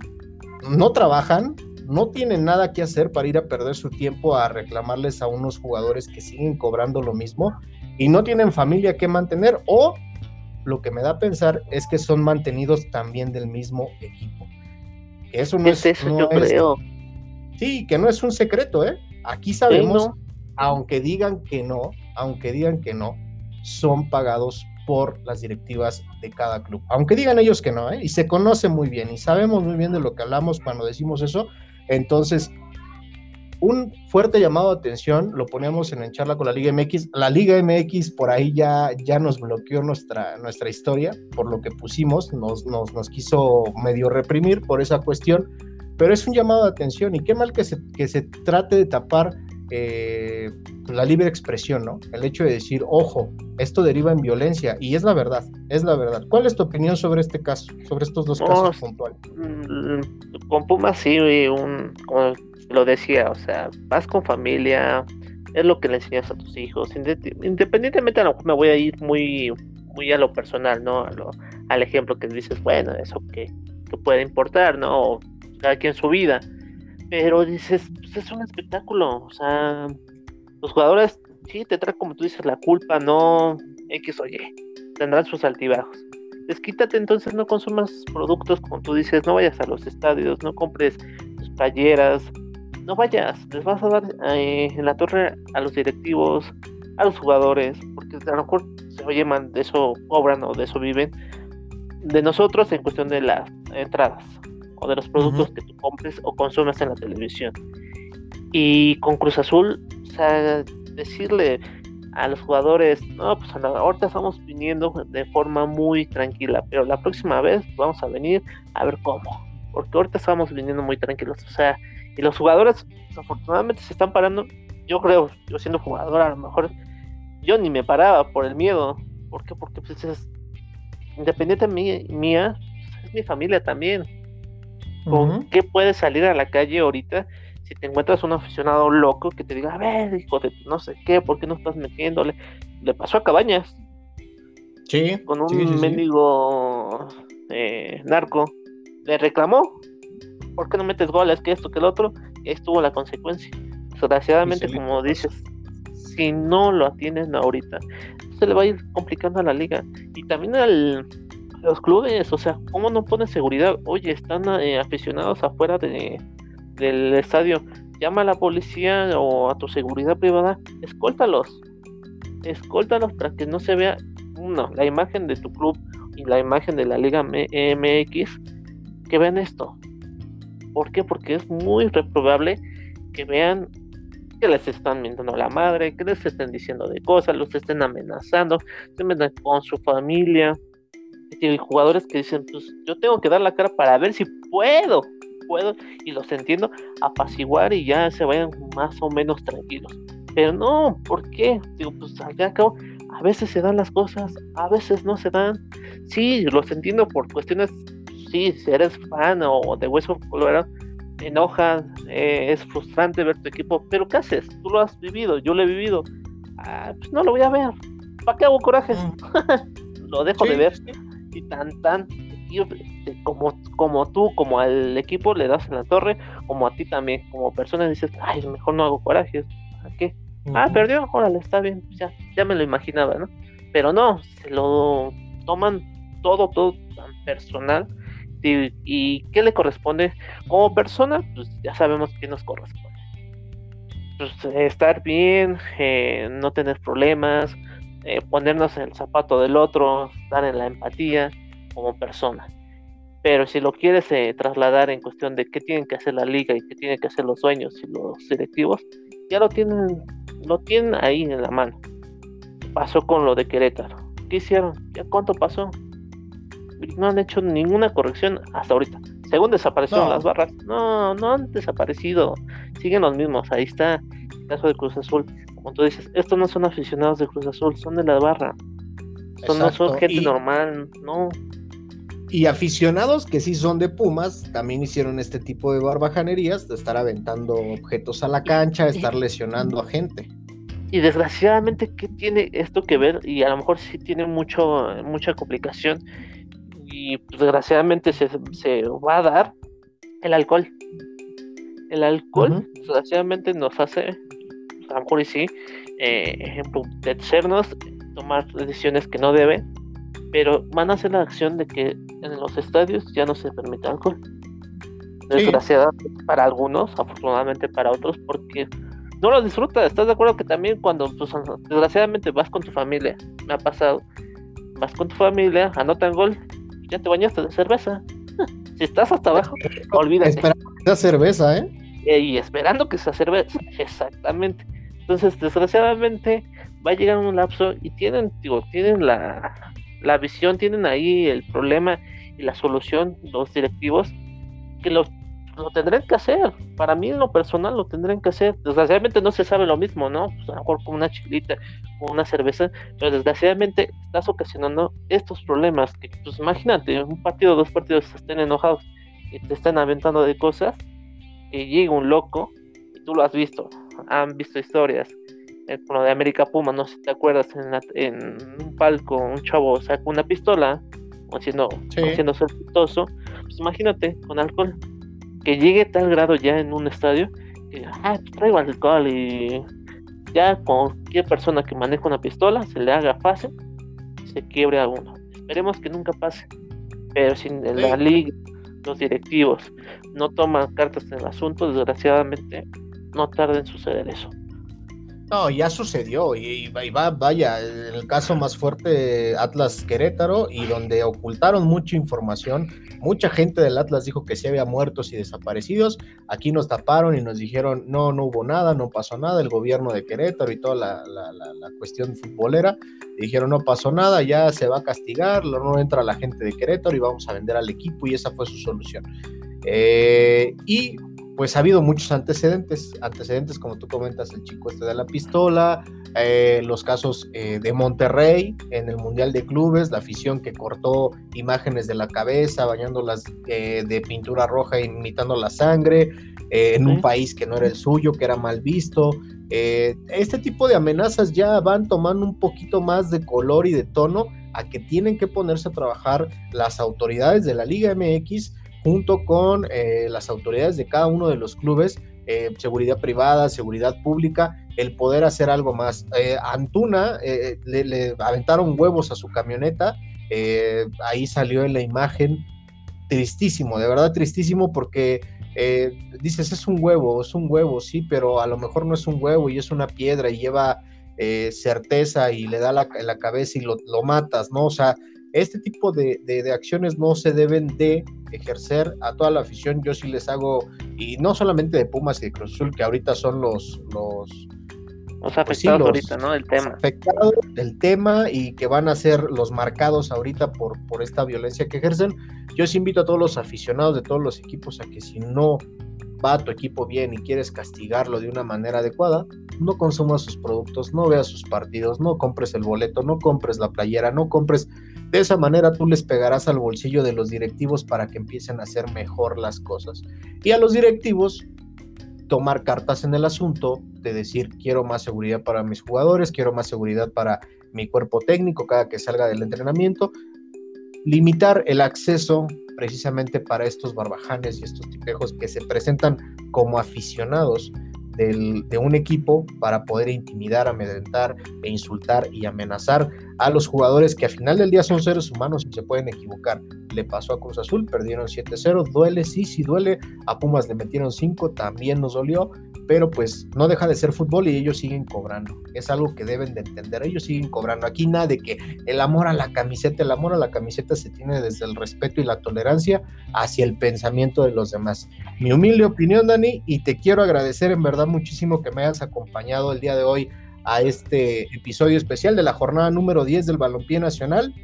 no trabajan, no tienen nada que hacer para ir a perder su tiempo a reclamarles a unos jugadores que siguen cobrando lo mismo y no tienen familia que mantener o lo que me da a pensar es que son mantenidos también del mismo equipo. Eso no es, eso, yo creo. Sí, que no es un secreto, ¿eh? Aquí sabemos, aunque digan que no, aunque digan que no, son pagados por las directivas de cada club. Aunque digan ellos que no, ¿eh? y se conoce muy bien y sabemos muy bien de lo que hablamos cuando decimos eso, entonces, un fuerte llamado de atención, lo ponemos en, en charla con la Liga MX. La Liga MX por ahí ya, ya nos bloqueó nuestra, nuestra historia por lo que pusimos, nos, nos, nos quiso medio reprimir por esa cuestión, pero es un llamado de atención y qué mal que se, que se trate de tapar eh, la libre expresión, ¿no? El hecho de decir, ojo, esto deriva en violencia, y es la verdad, es la verdad. ¿Cuál es tu opinión sobre este caso, sobre estos dos casos puntuales? Mm, con Pumas sí, un, como lo decía, o sea, vas con familia, es lo que le enseñas a tus hijos, independientemente a lo mejor me voy a ir muy, muy a lo personal, ¿no? al ejemplo que dices, bueno, eso que, que puede importar, ¿no? cada quien su vida. Pero dices, pues es un espectáculo, o sea, los jugadores sí te traen como tú dices la culpa, no X o Y, tendrán sus altibajos. Desquítate entonces, no consumas productos como tú dices, no vayas a los estadios, no compres tus playeras, no vayas, les vas a dar eh, en la torre a los directivos, a los jugadores, porque a lo mejor se oye, man, de eso cobran o de eso viven, de nosotros en cuestión de las entradas o de los productos que tú compres o consumes en la televisión. Y con Cruz Azul, o sea, decirle a los jugadores, no, pues ahorita estamos viniendo de forma muy tranquila, pero la próxima vez vamos a venir a ver cómo, porque ahorita estamos viniendo muy tranquilos, o sea, y los jugadores desafortunadamente se están parando, yo creo, yo siendo jugador a lo mejor, yo ni me paraba por el miedo, ¿por qué? Porque pues es independiente mía, es mi familia también, ¿con qué puedes salir a la calle ahorita? si te encuentras un aficionado loco que te diga, a ver, hijo de no sé qué, ¿por qué no estás metiéndole? Le pasó a Cabañas. Sí. Con un mendigo eh, narco. Le reclamó, ¿por qué no metes goles? Que esto, que el otro. Y ahí estuvo la consecuencia. Desgraciadamente, como dices, si no lo atienden ahorita, se le va a ir complicando a la liga. Y también al, los clubes, o sea, ¿cómo no ponen seguridad? Oye, están eh, aficionados afuera de, del estadio, llama a la policía o a tu seguridad privada, escóltalos, escóltalos para que no se vea, uno, la imagen de tu club y la imagen de la Liga MX, que vean esto. ¿Por qué? Porque es muy reprobable que vean que les están mintiendo la madre, que les estén diciendo de cosas, los estén amenazando, se metan con su familia. Y jugadores que dicen, pues yo tengo que dar la cara para ver si puedo puedo y los entiendo apaciguar y ya se vayan más o menos tranquilos. Pero no, ¿por qué? Digo, pues al fin y al cabo, a veces se dan las cosas, a veces no se dan. Sí, los entiendo por cuestiones, sí, si eres fan o de Hueso Colorado, te enoja, eh, es frustrante ver tu equipo, pero ¿qué haces? Tú lo has vivido, yo lo he vivido. Ah, pues no lo voy a ver. ¿Para qué hago coraje? Mm. lo dejo de ver. Y tan, tan, este, como, como tú, como al equipo le das en la torre, como a ti también, como persona dices, ay, mejor no hago coraje. ¿A qué? Ah, perdió, órale, está bien, ya, ya me lo imaginaba, ¿no? Pero no, se lo toman todo, todo tan personal. Y, qué le corresponde como persona? Pues ya sabemos qué nos corresponde. Pues, estar bien, eh, no tener problemas, eh, ponernos en el zapato del otro, estar en la empatía como persona. Pero si lo quieres eh, trasladar en cuestión de qué tienen que hacer la liga y qué tienen que hacer los dueños y los directivos, ya lo tienen lo tienen ahí en la mano. Pasó con lo de Querétaro. ¿Qué hicieron? ¿Ya cuánto pasó? No han hecho ninguna corrección hasta ahorita. Según desaparecieron las barras, no, no han desaparecido. Siguen los mismos. Ahí está el caso de Cruz Azul. Como tú dices, estos no son aficionados de Cruz Azul, son de la barra. Estos no son gente normal, no. Y aficionados que sí son de Pumas, también hicieron este tipo de barbajanerías, de estar aventando objetos a la cancha, estar lesionando a gente. Y desgraciadamente, ¿qué tiene esto que ver? Y a lo mejor sí tiene mucho, mucha complicación. Y pues, desgraciadamente se, va a dar el alcohol. El alcohol, desgraciadamente, nos hace, a lo mejor y sí, eh, tomar decisiones que no deben pero van a hacer la acción de que en los estadios ya no se permite alcohol. Desgraciadamente para algunos, afortunadamente para otros, porque no lo disfruta. ¿Estás de acuerdo que también cuando, pues, desgraciadamente, vas con tu familia, me ha pasado, vas con tu familia, anotan gol, ya te bañaste de cerveza. si estás hasta abajo, olvídate. Esperando que sea cerveza, ¿eh? ¿eh? Y esperando que sea cerveza, exactamente. Entonces, desgraciadamente, va a llegar un lapso y tienen, digo, tienen la, la visión, tienen ahí el problema y la solución los directivos que lo, lo tendrán que hacer. Para mí en lo personal lo tendrán que hacer. Desgraciadamente no se sabe lo mismo, ¿no? Pues a lo mejor con una chilita o una cerveza, pero desgraciadamente estás ocasionando estos problemas. Que, pues imagínate, un partido, dos partidos estén enojados y te están aventando de cosas, y llega un loco, y tú lo has visto, han visto historias, eh, con lo de América Puma, no sé si te acuerdas, en, un palco un chavo sacó una pistola, haciendo, haciendo ser pistoso, pues imagínate, con alcohol, que llegue tal grado ya en un estadio, que ah, pues traigo alcohol y ya cualquier persona que maneja una pistola se le haga fácil, se quiebre a uno. Esperemos que nunca pase, pero si la liga, los directivos no toman cartas en el asunto, desgraciadamente no tarda en suceder eso. No, ya sucedió y, va, vaya, el caso más fuerte Atlas Querétaro y donde ocultaron mucha información, mucha gente del Atlas dijo que sí había muertos y desaparecidos, aquí nos taparon y nos dijeron no, no hubo nada, no pasó nada, el gobierno de Querétaro y toda la, la, cuestión futbolera, dijeron no pasó nada, ya se va a castigar, no entra la gente de Querétaro y vamos a vender al equipo y esa fue su solución. Eh, y pues ha habido muchos antecedentes, antecedentes como tú comentas, el chico este de la pistola, eh, los casos eh, de Monterrey en el Mundial de Clubes, la afición que cortó imágenes de la cabeza, bañándolas eh, de pintura roja, imitando la sangre, en un país que no era el suyo, que era mal visto. este tipo de amenazas ya van tomando un poquito más de color y de tono a que tienen que ponerse a trabajar las autoridades de la Liga MX junto con eh, las autoridades de cada uno de los clubes, eh, seguridad privada, seguridad pública, el poder hacer algo más. Eh, Antuna le, aventaron huevos a su camioneta, ahí salió en la imagen, tristísimo, de verdad tristísimo porque dices es un huevo, es un huevo, sí, pero a lo mejor no es un huevo y es una piedra y lleva certeza y le da la, la cabeza y lo, lo, matas, ¿no? O sea, este tipo de, acciones no se deben de ejercer a toda la afición. Yo sí les hago, y no solamente de Pumas y de Cruz Azul, que ahorita son los, los Los afectados ahorita, ¿no? El tema. Afectados del tema y que van a ser los marcados ahorita por, por esta violencia que ejercen. Yo os invito a todos los aficionados de todos los equipos a que si no va a tu equipo bien y quieres castigarlo de una manera adecuada, no consumas sus productos, no veas sus partidos, no compres el boleto, no compres la playera, no compres. De esa manera tú les pegarás al bolsillo de los directivos para que empiecen a hacer mejor las cosas. Y a los directivos tomar cartas en el asunto de decir quiero más seguridad para mis jugadores, quiero más seguridad para mi cuerpo técnico cada que salga del entrenamiento, limitar el acceso precisamente para estos barbajanes y estos tipejos que se presentan como aficionados de un equipo para poder intimidar, amedrentar e insultar y amenazar a los jugadores que al final del día son seres humanos y se pueden equivocar. Le pasó a Cruz Azul, perdieron 7-0, duele, sí, sí duele, a Pumas le metieron 5, también nos dolió, pero pues no deja de ser fútbol y ellos siguen cobrando. Es algo que deben de entender, ellos siguen cobrando. Aquí nada de que el amor a la camiseta, el amor a la camiseta se tiene desde el respeto y la tolerancia hacia el pensamiento de los demás. Mi humilde opinión, Dani, y te quiero agradecer en verdad muchísimo que me hayas acompañado el día de hoy a este episodio especial de la jornada número 10 del Balompié Nacional.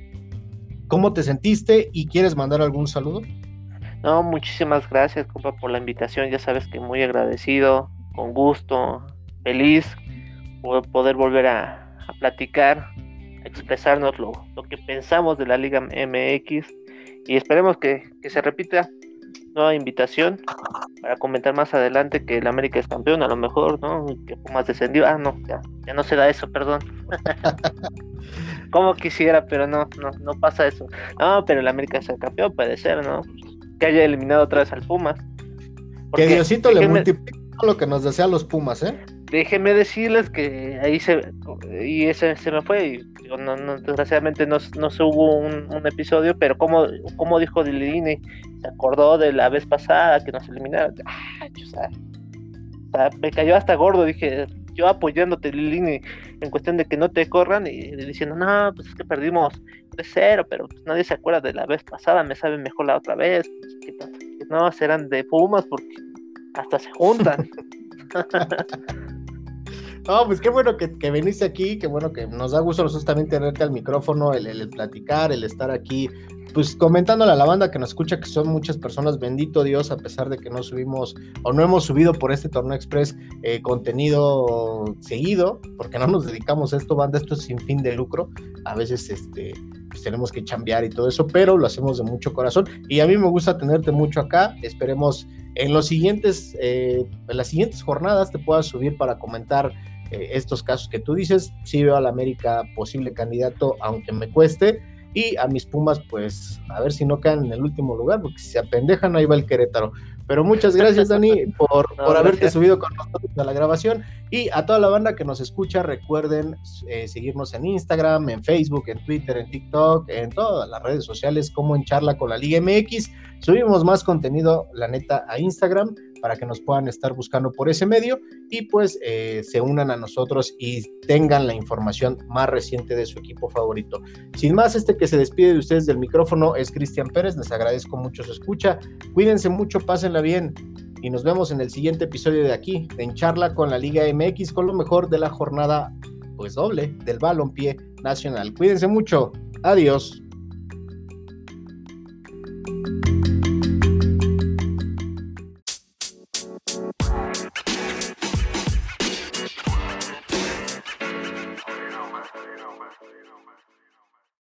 ¿Cómo te sentiste y quieres mandar algún saludo? No, muchísimas gracias, compa, por la invitación. Ya sabes que muy agradecido con gusto, feliz poder volver a, platicar, a expresarnos lo, que pensamos de la Liga MX y esperemos que, se repita nueva invitación para comentar más adelante que el América es campeón, a lo mejor, ¿no? Que Pumas descendió. Ah, no, ya, ya no se da eso, perdón. Como quisiera, pero no, no, no pasa eso. No, pero el América es el campeón, puede ser, ¿no? Que haya eliminado otra vez al Pumas. que Diosito le multiplique lo que nos desean los Pumas, ¿eh? Déjenme decirles que ahí se y ese se me fue y no, desgraciadamente no, no, se hubo un, episodio pero como, como dijo Dilini se acordó de la vez pasada que nos eliminaron. Me cayó hasta gordo dije yo apoyándote Lilini en cuestión de que no te corran y diciendo no pues es que perdimos 3-0 pero pues nadie se acuerda de la vez pasada me sabe mejor la otra vez pues, no serán de Pumas porque hasta se juntan. No, pues qué bueno que, que, viniste aquí, qué bueno que nos da gusto nosotros también tenerte al micrófono, el, platicar, el estar aquí, pues comentándole a la banda que nos escucha que son muchas personas, bendito Dios, a pesar de que no subimos o no hemos subido por este torneo express eh, contenido seguido, porque no nos dedicamos a esto, banda, esto es sin fin de lucro, a veces este, pues tenemos que chambear y todo eso, pero lo hacemos de mucho corazón y a mí me gusta tenerte mucho acá, esperemos en los siguientes, eh, en las siguientes jornadas te puedas subir para comentar eh, estos casos que tú dices. Sí veo a la América posible candidato, aunque me cueste. Y a mis Pumas, pues a ver si no caen en el último lugar, porque si se apendejan, ahí va el Querétaro. Pero muchas gracias, Dani, por, por haberte subido con nosotros a la grabación. Y a toda la banda que nos escucha, recuerden eh, seguirnos en Instagram, en Facebook, en Twitter, en TikTok, en todas las redes sociales, como en Charla con la Liga MX. Subimos más contenido, la neta, a Instagram para que nos puedan estar buscando por ese medio y pues eh, se unan a nosotros y tengan la información más reciente de su equipo favorito. Sin más, este que se despide de ustedes del micrófono es Cristian Pérez, les agradezco mucho su escucha, cuídense mucho, pásenla bien y nos vemos en el siguiente episodio de aquí, en charla con la Liga MX, con lo mejor de la jornada pues doble del balompié nacional. Cuídense mucho, adiós.